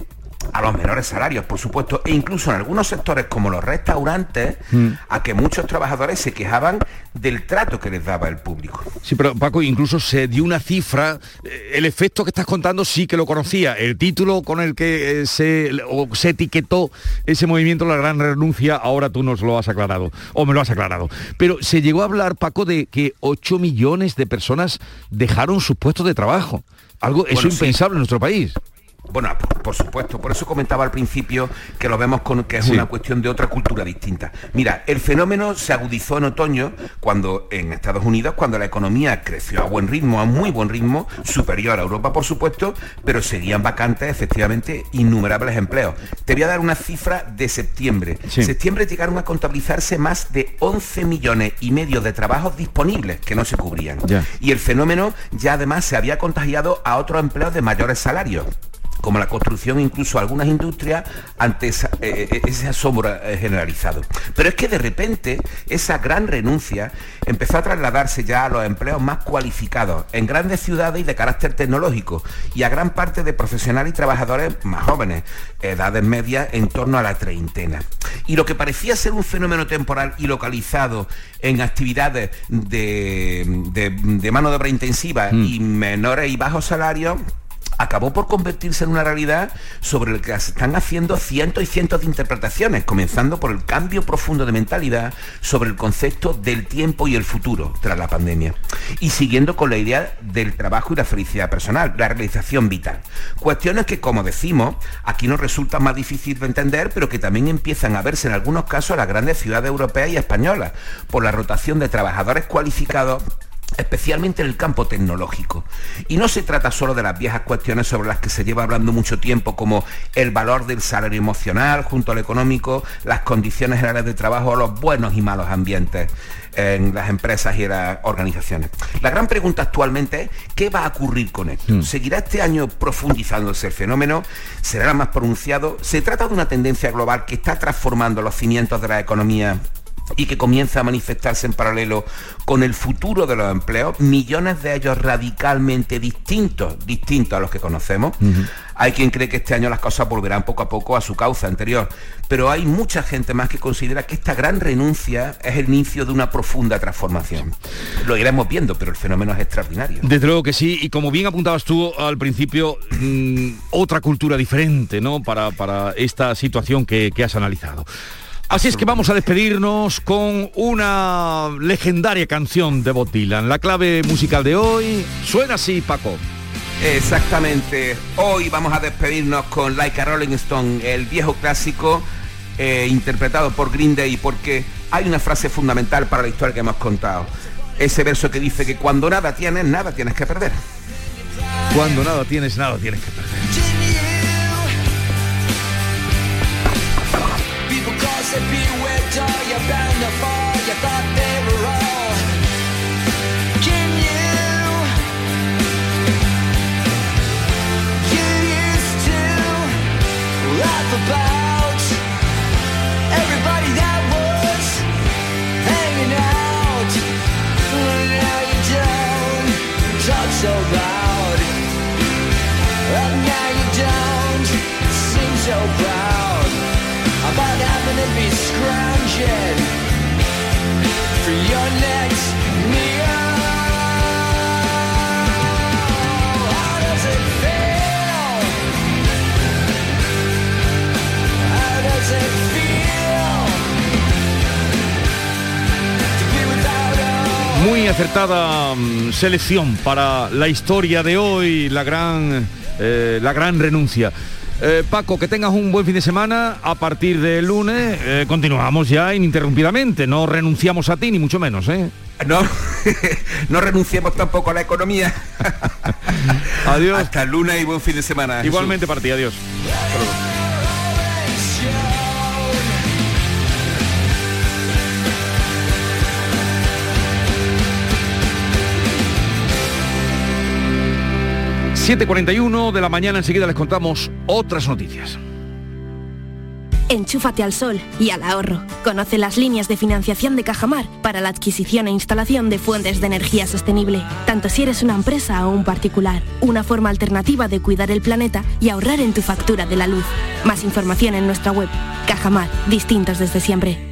a los menores salarios, por supuesto, e incluso en algunos sectores como los restaurantes, mm. a que muchos trabajadores se quejaban del trato que les daba el público. Sí, pero Paco, incluso se dio una cifra, eh, el efecto que estás contando sí que lo conocía, el título con el que eh, se, se etiquetó ese movimiento, la gran renuncia, ahora tú nos lo has aclarado, o me lo has aclarado. Pero se llegó a hablar, Paco, de que 8 millones de personas dejaron sus puestos de trabajo. Algo, eso impensable en nuestro país. Bueno, por, supuesto, por eso comentaba al principio que lo vemos con que es una cuestión de otra cultura distinta. Mira, el fenómeno se agudizó en otoño cuando en Estados Unidos, cuando la economía creció a buen ritmo, a muy buen ritmo, superior a Europa, por supuesto, pero seguían vacantes efectivamente innumerables empleos. Te voy a dar una cifra de septiembre. En septiembre llegaron a contabilizarse más de 11 millones y medio de trabajos disponibles que no se cubrían. Y el fenómeno ya además se había contagiado a otros empleos de mayores salarios como la construcción, incluso algunas industrias, ante eh, eh, ese asombro eh, generalizado. Pero es que de repente esa gran renuncia empezó a trasladarse ya a los empleos más cualificados en grandes ciudades y de carácter tecnológico y a gran parte de profesionales y trabajadores más jóvenes, edades medias en torno a la treintena. Y lo que parecía ser un fenómeno temporal y localizado en actividades de, mano de obra intensiva mm. y menores y bajos salarios, acabó por convertirse en una realidad sobre la que se están haciendo cientos y cientos de interpretaciones, comenzando por el cambio profundo de mentalidad sobre el concepto del tiempo y el futuro tras la pandemia, y siguiendo con la idea del trabajo y la felicidad personal, la realización vital. Cuestiones que, como decimos, aquí nos resultan más difícil de entender, pero que también empiezan a verse en algunos casos en las grandes ciudades europeas y españolas, por la rotación de trabajadores cualificados especialmente en el campo tecnológico. Y no se trata solo de las viejas cuestiones sobre las que se lleva hablando mucho tiempo, como el valor del salario emocional junto al económico, las condiciones generales de trabajo los buenos y malos ambientes en las empresas y en las organizaciones. La gran pregunta actualmente es, ¿qué va a ocurrir con esto? Mm. ¿Seguirá este año profundizándose el fenómeno? ¿Será más pronunciado? ¿Se trata de una tendencia global que está transformando los cimientos de la economía y que comienza a manifestarse en paralelo con el futuro de los empleos, millones de ellos radicalmente distintos, distintos a los que conocemos. Hay quien cree que este año las cosas volverán poco a poco a su causa anterior, pero hay mucha gente más que considera que esta gran renuncia es el inicio de una profunda transformación. Lo iremos viendo, pero el fenómeno es extraordinario. Desde luego que sí, y como bien apuntabas tú al principio, mm, otra cultura diferente, ¿no? Para, para esta situación que, que has analizado. Así es que vamos a despedirnos con una legendaria canción de Bob Dylan. La clave musical de hoy suena así, Paco. Exactamente. Hoy vamos a despedirnos con Like a Rolling Stone, el viejo clásico eh, interpretado por Green Day, porque hay una frase fundamental para la historia que hemos contado. Ese verso que dice que cuando nada tienes, nada tienes que perder. Cuando nada tienes, nada tienes que perder. They beware, door, you're bound to fall. You thought they were all. Can you? You used to laugh about everybody that was hanging out. Now you don't talk so loud. Now you don't seem so proud Muy acertada mm, selección para la historia de hoy, la gran, eh, la gran renuncia. Eh, Paco, que tengas un buen fin de semana. A partir del lunes eh, continuamos ya ininterrumpidamente. No renunciamos a ti, ni mucho menos. ¿eh? No, no renunciemos tampoco a la economía. Adiós. Hasta el lunes y buen fin de semana. Jesús. Igualmente para ti, adiós. 7.41 de la mañana, enseguida les contamos otras noticias. Enchúfate al sol y al ahorro. Conoce las líneas de financiación de Cajamar para la adquisición e instalación de fuentes de energía sostenible, tanto si eres una empresa o un particular. Una forma alternativa de cuidar el planeta y ahorrar en tu factura de la luz. Más información en nuestra web. Cajamar, distintos desde siempre.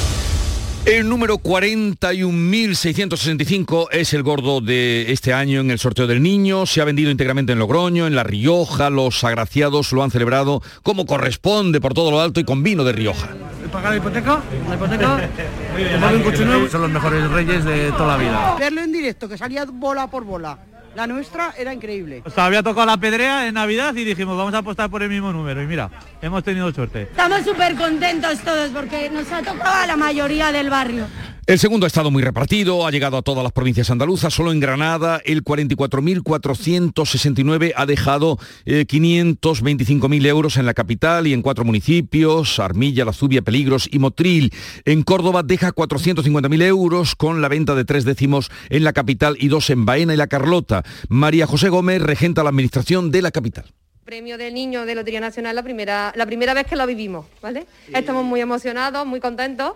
El número 41.665 es el gordo de este año en el sorteo del niño. Se ha vendido íntegramente en Logroño, en La Rioja. Los agraciados lo han celebrado como corresponde por todo lo alto y con vino de Rioja. ¿Pagar la hipoteca? ¿La hipoteca? ¿Tomarme un coche nuevo? Son los mejores reyes de toda la vida. Verlo en directo, que salía bola por bola. La nuestra era increíble. O sea, había tocado la pedrea en Navidad y dijimos, vamos a apostar por el mismo número. Y mira, hemos tenido suerte. Estamos súper contentos todos porque nos ha tocado a la mayoría del barrio. El segundo ha estado muy repartido, ha llegado a todas las provincias andaluzas, solo en Granada el 44.469 ha dejado eh, 525.000 euros en la capital y en cuatro municipios, Armilla, La Zubia, Peligros y Motril. En Córdoba deja 450.000 euros con la venta de tres décimos en la capital y dos en Baena y La Carlota. María José Gómez regenta la administración de la capital. Premio del Niño de Lotería Nacional la primera, la primera vez que lo vivimos, ¿vale? Estamos muy emocionados, muy contentos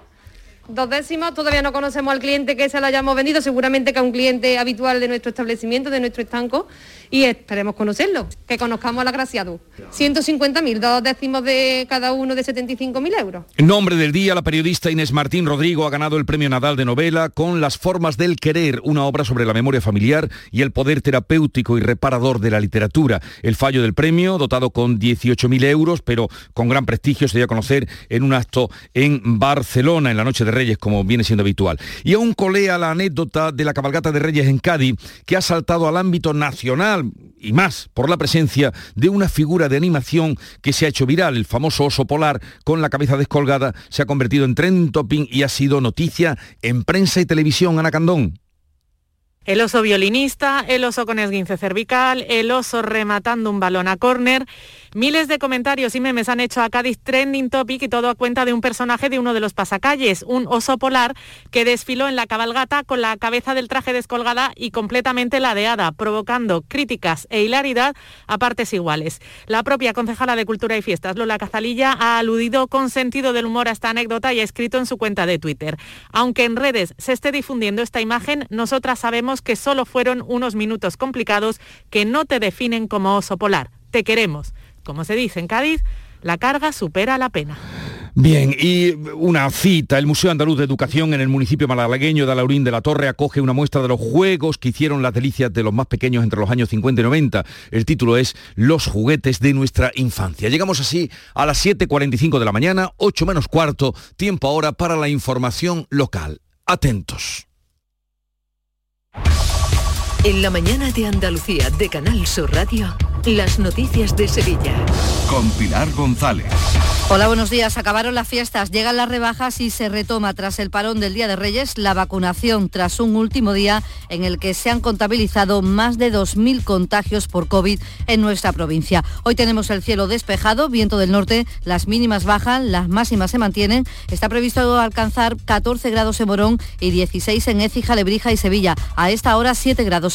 dos décimos, todavía no conocemos al cliente que se lo hayamos vendido, seguramente que a un cliente habitual de nuestro establecimiento, de nuestro estanco, y esperemos conocerlo, que conozcamos al agraciado. 150.000, dos décimos de cada uno de 75.000 euros. En nombre del día, la periodista Inés Martín Rodrigo ha ganado el premio Nadal de novela con Las formas del querer, una obra sobre la memoria familiar y el poder terapéutico y reparador de la literatura. El fallo del premio, dotado con 18.000 euros, pero con gran prestigio, se dio a conocer en un acto en Barcelona, en la noche de Reyes, como viene siendo habitual. Y aún colea la anécdota de la cabalgata de Reyes en Cádiz, que ha saltado al ámbito nacional y más por la presencia de una figura de animación que se ha hecho viral, el famoso oso polar con la cabeza descolgada, se ha convertido en tren topping y ha sido noticia en prensa y televisión. Ana Candón. El oso violinista, el oso con esguince cervical, el oso rematando un balón a córner. Miles de comentarios y memes han hecho a Cádiz trending topic y todo a cuenta de un personaje de uno de los pasacalles, un oso polar que desfiló en la cabalgata con la cabeza del traje descolgada y completamente ladeada, provocando críticas e hilaridad a partes iguales. La propia concejala de Cultura y Fiestas, Lola Cazalilla, ha aludido con sentido del humor a esta anécdota y ha escrito en su cuenta de Twitter. Aunque en redes se esté difundiendo esta imagen, nosotras sabemos que solo fueron unos minutos complicados que no te definen como oso polar. Te queremos. Como se dice en Cádiz, la carga supera la pena. Bien, y una cita. El Museo Andaluz de Educación en el municipio malagueño de Alaurín de la Torre acoge una muestra de los juegos que hicieron las delicias de los más pequeños entre los años 50 y 90. El título es Los juguetes de nuestra infancia. Llegamos así a las 7.45 de la mañana, 8 menos cuarto, tiempo ahora para la información local. Atentos. you En la mañana de Andalucía de Canal Sur Radio, las noticias de Sevilla. Con Pilar González. Hola, buenos días. Acabaron las fiestas, llegan las rebajas y se retoma tras el parón del Día de Reyes la vacunación tras un último día en el que se han contabilizado más de 2.000 contagios por COVID en nuestra provincia. Hoy tenemos el cielo despejado, viento del norte, las mínimas bajan, las máximas se mantienen. Está previsto alcanzar 14 grados en Morón y 16 en Écija, Lebrija y Sevilla. A esta hora 7 grados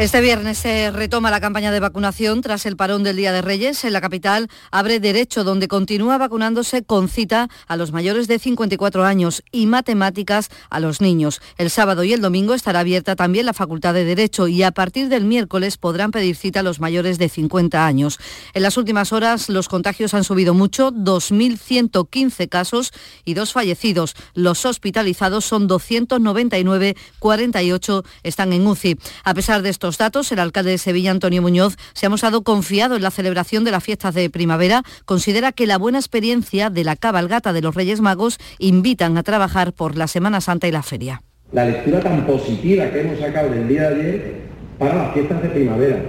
Este viernes se retoma la campaña de vacunación tras el parón del Día de Reyes. En la capital abre derecho donde continúa vacunándose con cita a los mayores de 54 años y matemáticas a los niños. El sábado y el domingo estará abierta también la Facultad de Derecho y a partir del miércoles podrán pedir cita a los mayores de 50 años. En las últimas horas los contagios han subido mucho, 2.115 casos y dos fallecidos. Los hospitalizados son 299, 48 están en UCI. A pesar de estos datos, el alcalde de Sevilla, Antonio Muñoz, se ha mostrado confiado en la celebración de las fiestas de primavera. Considera que la buena experiencia de la cabalgata de los Reyes Magos invitan a trabajar por la Semana Santa y la feria. La lectura tan positiva que hemos sacado del día de ayer para las fiestas de primavera.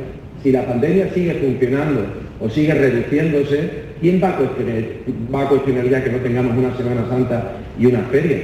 Si la pandemia sigue funcionando o sigue reduciéndose, ¿quién va a cuestionar, va a cuestionar ya que no tengamos una Semana Santa y una feria?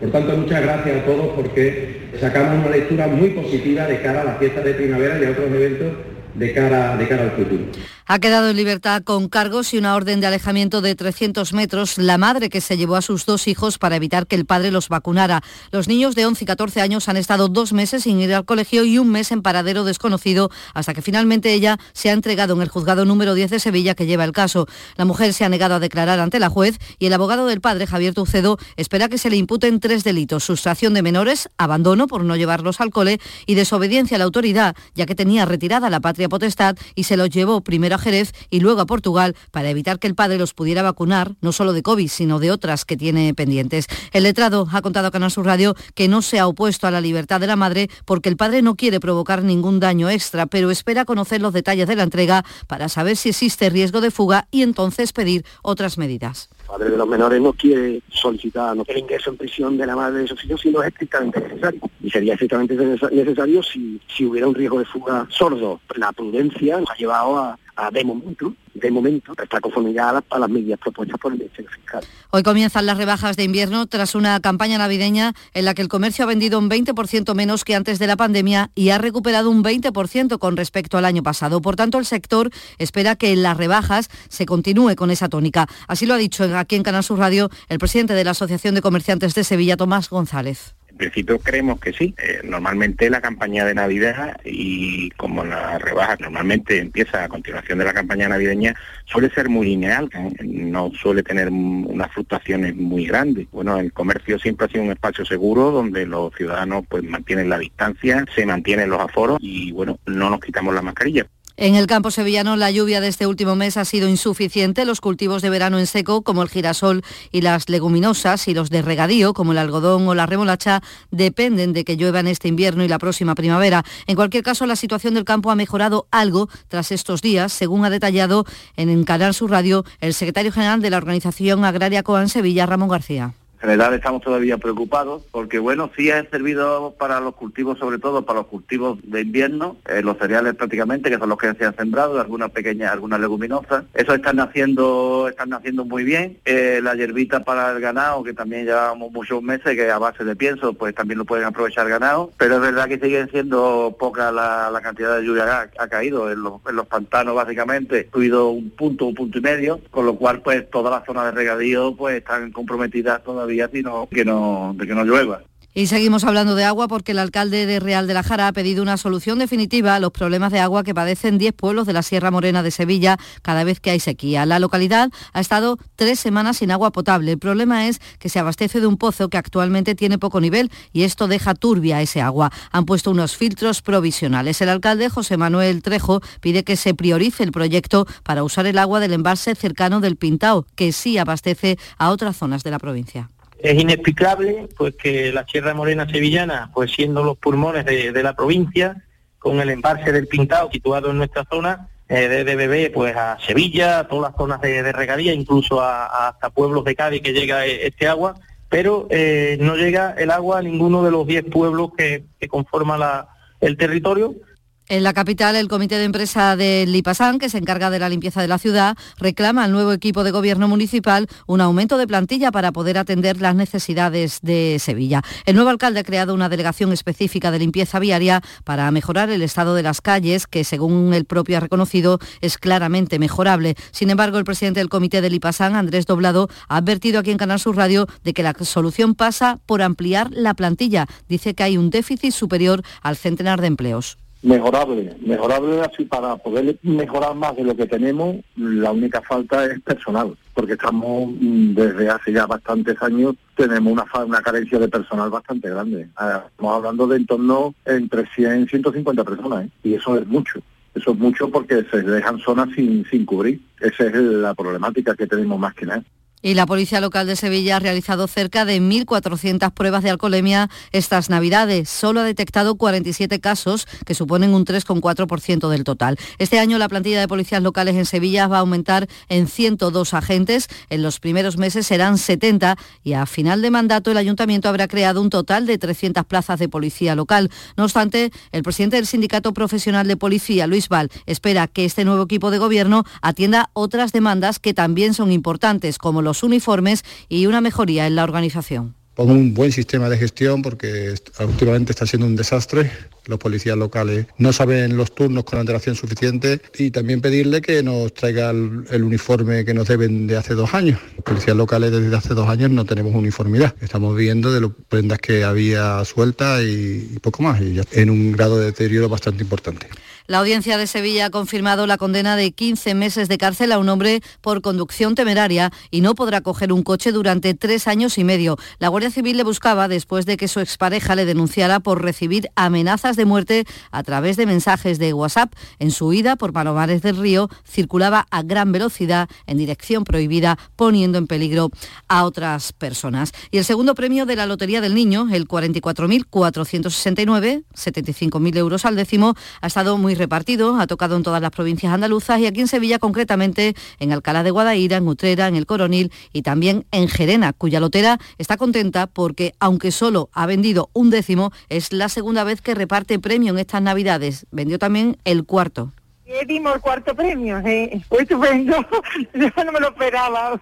Por tanto, muchas gracias a todos porque sacamos una lectura muy positiva de cara a las fiestas de primavera y a otros eventos de cara, de cara al futuro. Ha quedado en libertad con cargos y una orden de alejamiento de 300 metros la madre que se llevó a sus dos hijos para evitar que el padre los vacunara. Los niños de 11 y 14 años han estado dos meses sin ir al colegio y un mes en paradero desconocido hasta que finalmente ella se ha entregado en el juzgado número 10 de Sevilla que lleva el caso. La mujer se ha negado a declarar ante la juez y el abogado del padre, Javier Tucedo, espera que se le imputen tres delitos. Sustracción de menores, abandono por no llevarlos al cole y desobediencia a la autoridad, ya que tenía retirada la patria potestad y se los llevó primero a Jerez y luego a Portugal para evitar que el padre los pudiera vacunar, no solo de COVID, sino de otras que tiene pendientes. El letrado ha contado a Canal Sur Radio que no se ha opuesto a la libertad de la madre porque el padre no quiere provocar ningún daño extra, pero espera conocer los detalles de la entrega para saber si existe riesgo de fuga y entonces pedir otras medidas. El padre de los menores no quiere solicitar no el ingreso en prisión de la madre de esos hijos si no es estrictamente necesario. Y sería estrictamente necesario si, si hubiera un riesgo de fuga sordo. La prudencia nos ha llevado a, de momento, de momento, estar conformidad a las, a las medidas propuestas por el Ministerio Fiscal. Hoy comienzan las rebajas de invierno tras una campaña navideña en la que el comercio ha vendido un 20% menos que antes de la pandemia y ha recuperado un 20% con respecto al año pasado. Por tanto, el sector espera que en las rebajas se continúe con esa tónica. Así lo ha dicho aquí en Canal Sur Radio el presidente de la Asociación de Comerciantes de Sevilla, Tomás González. Principio creemos que sí. Eh, normalmente la campaña de Navidad y como la rebaja normalmente empieza a continuación de la campaña navideña, suele ser muy lineal, ¿eh? no suele tener unas fluctuaciones muy grandes. Bueno, el comercio siempre ha sido un espacio seguro donde los ciudadanos pues mantienen la distancia, se mantienen los aforos y bueno, no nos quitamos la mascarilla. En el campo sevillano la lluvia de este último mes ha sido insuficiente. Los cultivos de verano en seco, como el girasol y las leguminosas, y los de regadío, como el algodón o la remolacha, dependen de que llueva en este invierno y la próxima primavera. En cualquier caso, la situación del campo ha mejorado algo tras estos días, según ha detallado en Canal Sur Radio el secretario general de la Organización Agraria Coan Sevilla, Ramón García. En general estamos todavía preocupados porque, bueno, sí ha servido para los cultivos, sobre todo para los cultivos de invierno, eh, los cereales prácticamente, que son los que se han sembrado, algunas pequeñas, algunas leguminosas. Eso están naciendo, están naciendo muy bien. Eh, la hierbita para el ganado, que también llevamos muchos meses, que a base de pienso, pues también lo pueden aprovechar ganado. Pero es verdad que sigue siendo poca la, la cantidad de lluvia que ha, caído. En los, pantanos, básicamente, ha habido un punto, un punto y medio, con lo cual, pues, todas las zonas de regadío, pues, están comprometidas todavía sino que no, de que no llueva. Y seguimos hablando de agua porque el alcalde de Real de la Jara ha pedido una solución definitiva a los problemas de agua que padecen 10 pueblos de la Sierra Morena de Sevilla cada vez que hay sequía. La localidad ha estado tres semanas sin agua potable. El problema es que se abastece de un pozo que actualmente tiene poco nivel y esto deja turbia ese agua. Han puesto unos filtros provisionales. El alcalde José Manuel Trejo pide que se priorice el proyecto para usar el agua del embalse cercano del Pintao, que sí abastece a otras zonas de la provincia. Es inexplicable pues que la Sierra Morena Sevillana, pues siendo los pulmones de, la provincia, con el embalse del Pintao situado en nuestra zona, eh, de, de bebé pues a Sevilla, a todas las zonas de, de regadía, incluso hasta pueblos de Cádiz que llega eh, este agua, pero eh, no llega el agua a ninguno de los 10 pueblos que, que conforman la, el territorio. En la capital, el comité de empresa de Lipasán, que se encarga de la limpieza de la ciudad, reclama al nuevo equipo de gobierno municipal un aumento de plantilla para poder atender las necesidades de Sevilla. El nuevo alcalde ha creado una delegación específica de limpieza viaria para mejorar el estado de las calles, que según el propio ha reconocido es claramente mejorable. Sin embargo, el presidente del comité de Lipasán, Andrés Doblado, ha advertido aquí en Canal Sur Radio de que la solución pasa por ampliar la plantilla. Dice que hay un déficit superior al centenar de empleos mejorable, mejorable así para poder mejorar más de lo que tenemos, la única falta es personal, porque estamos mm, desde hace ya bastantes años tenemos una, una carencia de personal bastante grande. Ah, Estamos hablando de en torno entre 100 y 150 personas, ¿eh? y eso es mucho. Eso es mucho porque se dejan zonas sin, sin cubrir. Esa es la problemática que tenemos más que nada. Y la Policía Local de Sevilla ha realizado cerca de 1.400 pruebas de alcoholemia estas Navidades. Solo ha detectado 47 casos, que suponen un 3,4% del total. Este año la plantilla de policías locales en Sevilla va a aumentar en 102 agentes. En los primeros meses serán 70 y a final de mandato el Ayuntamiento habrá creado un total de 300 plazas de policía local. No obstante, el presidente del Sindicato Profesional de Policía, Luis Val, espera que este nuevo equipo de gobierno atienda otras demandas que también son importantes, como los uniformes y una mejoría en la organización. Con un buen sistema de gestión porque últimamente está siendo un desastre. Los policías locales no saben los turnos con antelación suficiente y también pedirle que nos traiga el, el uniforme que nos deben de hace dos años. Los policías locales desde hace dos años no tenemos uniformidad. Estamos viendo de las prendas que había sueltas y, y poco más, y ya en un grado de deterioro bastante importante. La audiencia de Sevilla ha confirmado la condena de 15 meses de cárcel a un hombre por conducción temeraria y no podrá coger un coche durante tres años y medio. La Guardia Civil le buscaba después de que su expareja le denunciara por recibir amenazas de muerte a través de mensajes de WhatsApp. En su huida por Palomares del Río circulaba a gran velocidad en dirección prohibida, poniendo en peligro a otras personas. Y el segundo premio de la Lotería del Niño, el 44.469, 75.000 euros al décimo, ha estado muy repartido, ha tocado en todas las provincias andaluzas y aquí en Sevilla concretamente en Alcalá de Guadaira, en Utrera, en El Coronil y también en Gerena, cuya lotera está contenta porque aunque solo ha vendido un décimo, es la segunda vez que reparte premio en estas Navidades. Vendió también el cuarto. dimos el cuarto premio, ¿eh? Estupendo, yo no me lo esperaba.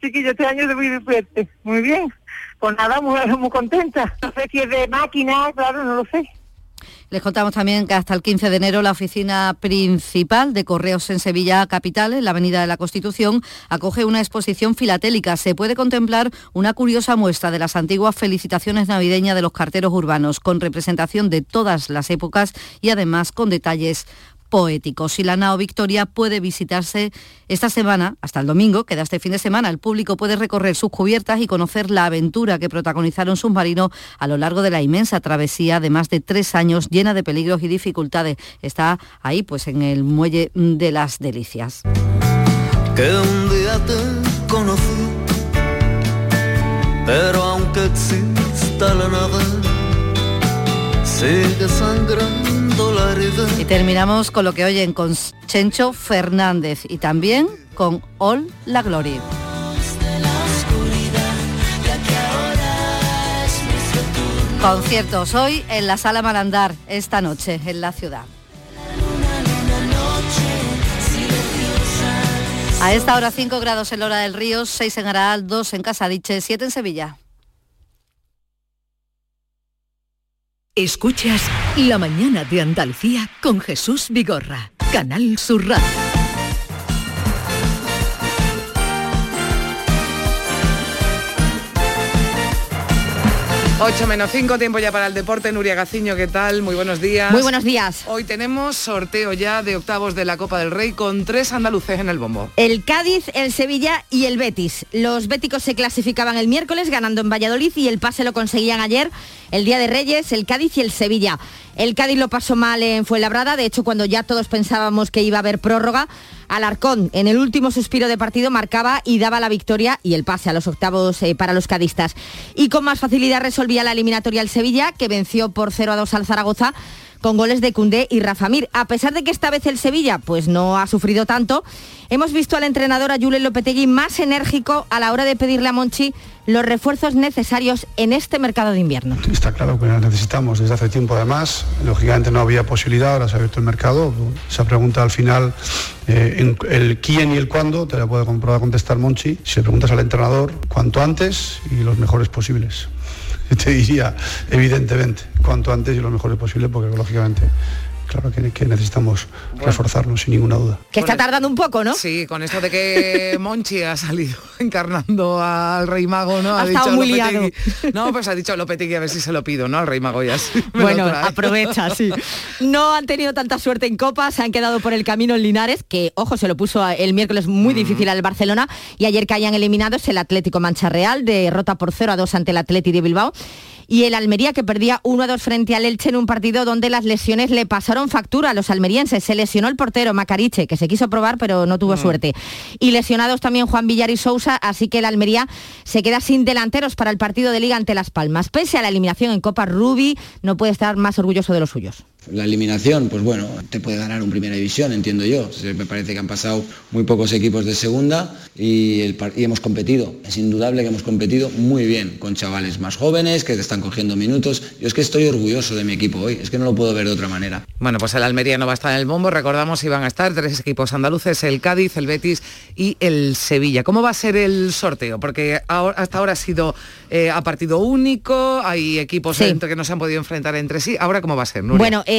Chiquillo, este año muy fuerte. Muy bien, pues nada, muy, muy contenta. No sé si es de máquina, claro, no lo sé. Les contamos también que hasta el 15 de enero la oficina principal de Correos en Sevilla Capital, en la Avenida de la Constitución, acoge una exposición filatélica. Se puede contemplar una curiosa muestra de las antiguas felicitaciones navideñas de los carteros urbanos, con representación de todas las épocas y además con detalles poéticos. Y la nao Victoria puede visitarse esta semana, hasta el domingo, queda este fin de semana. El público puede recorrer sus cubiertas y conocer la aventura que protagonizaron submarinos a lo largo de la inmensa travesía de más de tres años llena de peligros y dificultades. Está ahí, pues, en el muelle de las delicias. Pero aunque exista la nada, sigue sangrando. Y terminamos con lo que oyen con Chencho Fernández y también con All la Gloria. Conciertos hoy en la Sala Marandar, esta noche en la ciudad. A esta hora 5 grados en Lora del Río, 6 en Araal, 2 en Casadiche, 7 en Sevilla. Escuchas La mañana de Andalucía con Jesús Vigorra, Canal Sur Radio. 8 menos 5, tiempo ya para el deporte. Nuria Gaciño, ¿qué tal? Muy buenos días. Muy buenos días. Hoy tenemos sorteo ya de octavos de la Copa del Rey con tres andaluces en el bombo. El Cádiz, el Sevilla y el Betis. Los béticos se clasificaban el miércoles ganando en Valladolid y el pase lo conseguían ayer, el Día de Reyes, el Cádiz y el Sevilla. El Cádiz lo pasó mal en Fuenlabrada, de hecho cuando ya todos pensábamos que iba a haber prórroga, Alarcón en el último suspiro de partido marcaba y daba la victoria y el pase a los octavos eh, para los cadistas. Y con más facilidad resolvía la eliminatoria el Sevilla, que venció por 0 a 2 al Zaragoza con goles de Cundé y Rafa Mir. A pesar de que esta vez el Sevilla pues no ha sufrido tanto, hemos visto al entrenador a Julen Lopetegui más enérgico a la hora de pedirle a Monchi los refuerzos necesarios en este mercado de invierno. Está claro que las necesitamos desde hace tiempo además. Lógicamente no había posibilidad, ahora se ha abierto el mercado. Esa pregunta al final, eh, el quién y el cuándo, te la puede comprobar contestar Monchi. Si le preguntas al entrenador, cuanto antes y los mejores posibles. Te diría, evidentemente, cuanto antes y lo mejor posible, porque lógicamente claro que, que necesitamos reforzarnos sin ninguna duda. Que está tardando un poco, ¿no? Sí, con esto de que Monchi ha salido encarnando al Rey Mago, ¿no? Ha, estado muy liado. No, pues ha dicho Lopetegui a ver si se lo pido, ¿no? Al Rey Mago ya sí. Bueno, aprovecha, sí. No han tenido tanta suerte en Copa, se han quedado por el camino en Linares, que, ojo, se lo puso el miércoles muy difícil al Barcelona, y ayer caían eliminados el Atlético Mancha Real, derrota por 0 a 2 ante el Atleti de Bilbao y el Almería que perdía 1 a 2 frente al Elche en un partido donde las lesiones le pasaron factura a los almerienses. Se lesionó el portero Macariche, que se quiso probar pero no tuvo suerte. Y lesionados también Juan Villar y Sousa, así que el Almería se queda sin delanteros para el partido de liga ante Las Palmas. Pese a la eliminación en Copa, Rubi no puede estar más orgulloso de los suyos. La eliminación, pues bueno, te puede ganar un primera división, entiendo yo. Me parece que han pasado muy pocos equipos de segunda y, el, y, hemos competido. Es indudable que hemos competido muy bien con chavales más jóvenes que te están cogiendo minutos. Yo es que estoy orgulloso de mi equipo hoy, es que no lo puedo ver de otra manera. Bueno, pues el Almería no va a estar en el bombo, recordamos iban a estar tres equipos andaluces, el Cádiz, el Betis y el Sevilla. ¿Cómo va a ser el sorteo? Porque hasta ahora ha sido eh, a partido único, hay equipos que no se han podido enfrentar entre sí. ¿Ahora cómo va a ser? Nuria? Bueno, eh,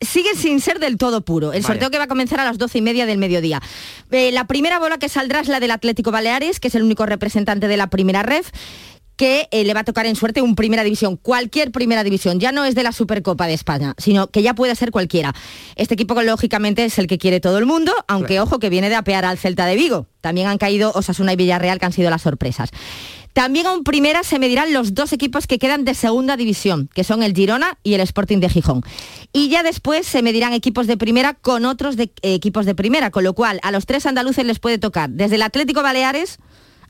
sigue sin ser del todo puro. El sorteo que va a comenzar a las doce y media del mediodía. Eh, la primera bola que saldrá es la del Atlético Baleares, que es el único representante de la primera ref que eh, le va a tocar en suerte un primera división, cualquier primera división, ya no es de la Supercopa de España, sino que ya puede ser cualquiera. Este equipo lógicamente es el que quiere todo el mundo, aunque ojo que viene de apear al Celta de Vigo. También han caído Osasuna y Villarreal que han sido las sorpresas. También aún primera se medirán los dos equipos que quedan de segunda división, que son el Girona y el Sporting de Gijón. Y ya después se medirán equipos de primera con otros de, eh, equipos de primera, con lo cual a los tres andaluces les puede tocar desde el Atlético Baleares,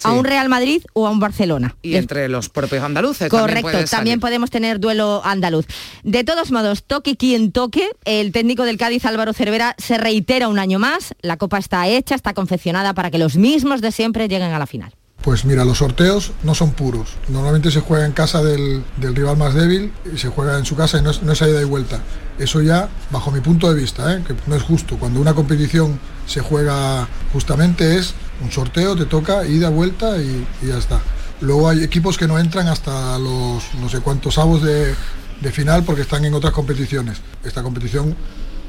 a un Real Madrid o a un Barcelona. Y entre los propios andaluces. Correcto, también, también, podemos tener duelo andaluz. De todos modos, toque quien toque, el técnico del Cádiz Álvaro Cervera se reitera un año más, la copa está hecha, está confeccionada para que los mismos de siempre lleguen a la final. Pues mira, los sorteos no son puros. Normalmente se juega en casa del, rival más débil y se juega en su casa y no es, no ida y vuelta. Eso ya, bajo mi punto de vista, ¿eh? que no es justo. Cuando una competición se juega justamente es un sorteo, te toca ida, vuelta y, y ya está. Luego hay equipos que no entran hasta los no sé cuántos avos de, de final porque están en otras competiciones. Esta competición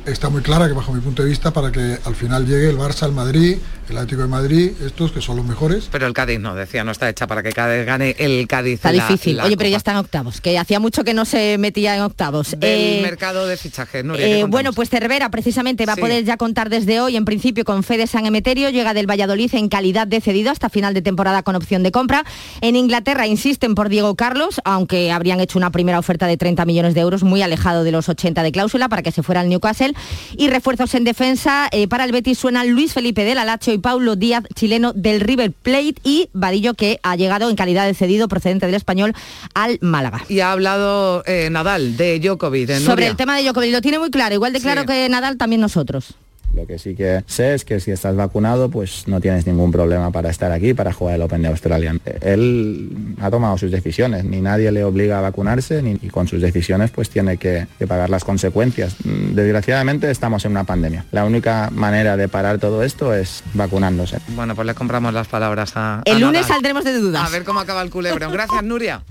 está muy clara que bajo mi punto de vista para que al final llegue el Barça, el Madrid, el Atlético de Madrid, estos que son los mejores. Pero el Cádiz no, decía, no está hecha para que Cádiz gane el Cádiz. Está difícil. Oye, pero ya está en octavos, que hacía mucho que no se metía en octavos. Del eh, mercado de fichajes, eh, Bueno, pues Cervera precisamente va a poder ya contar desde hoy, en principio, con Fede San Emeterio, llega del Valladolid en calidad de cedido hasta final de temporada con opción de compra. En Inglaterra insisten por Diego Carlos, aunque habrían hecho una primera oferta de 30 millones de euros, muy alejado de los 80 de cláusula para que se fuera al Newcastle y refuerzos en defensa. Eh, para el Betis suenan Luis Felipe del Alacho y Paulo Díaz, chileno del River Plate y Vadillo que ha llegado en calidad de cedido procedente del español al Málaga. Y ha hablado eh, Nadal de Djokovic. Sobre el tema de Djokovic, lo tiene muy claro, igual de claro que Nadal también nosotros. Lo que sí que sé es que si estás vacunado, pues no tienes ningún problema para estar aquí, para jugar el Open de Australia. Él ha tomado sus decisiones, ni nadie le obliga a vacunarse, ni y con sus decisiones pues tiene que, pagar las consecuencias. Desgraciadamente estamos en una pandemia. La única manera de parar todo esto es vacunándose. Bueno, pues le compramos las palabras a... El lunes saldremos de dudas. A ver cómo acaba el culebro. Gracias, Nuria.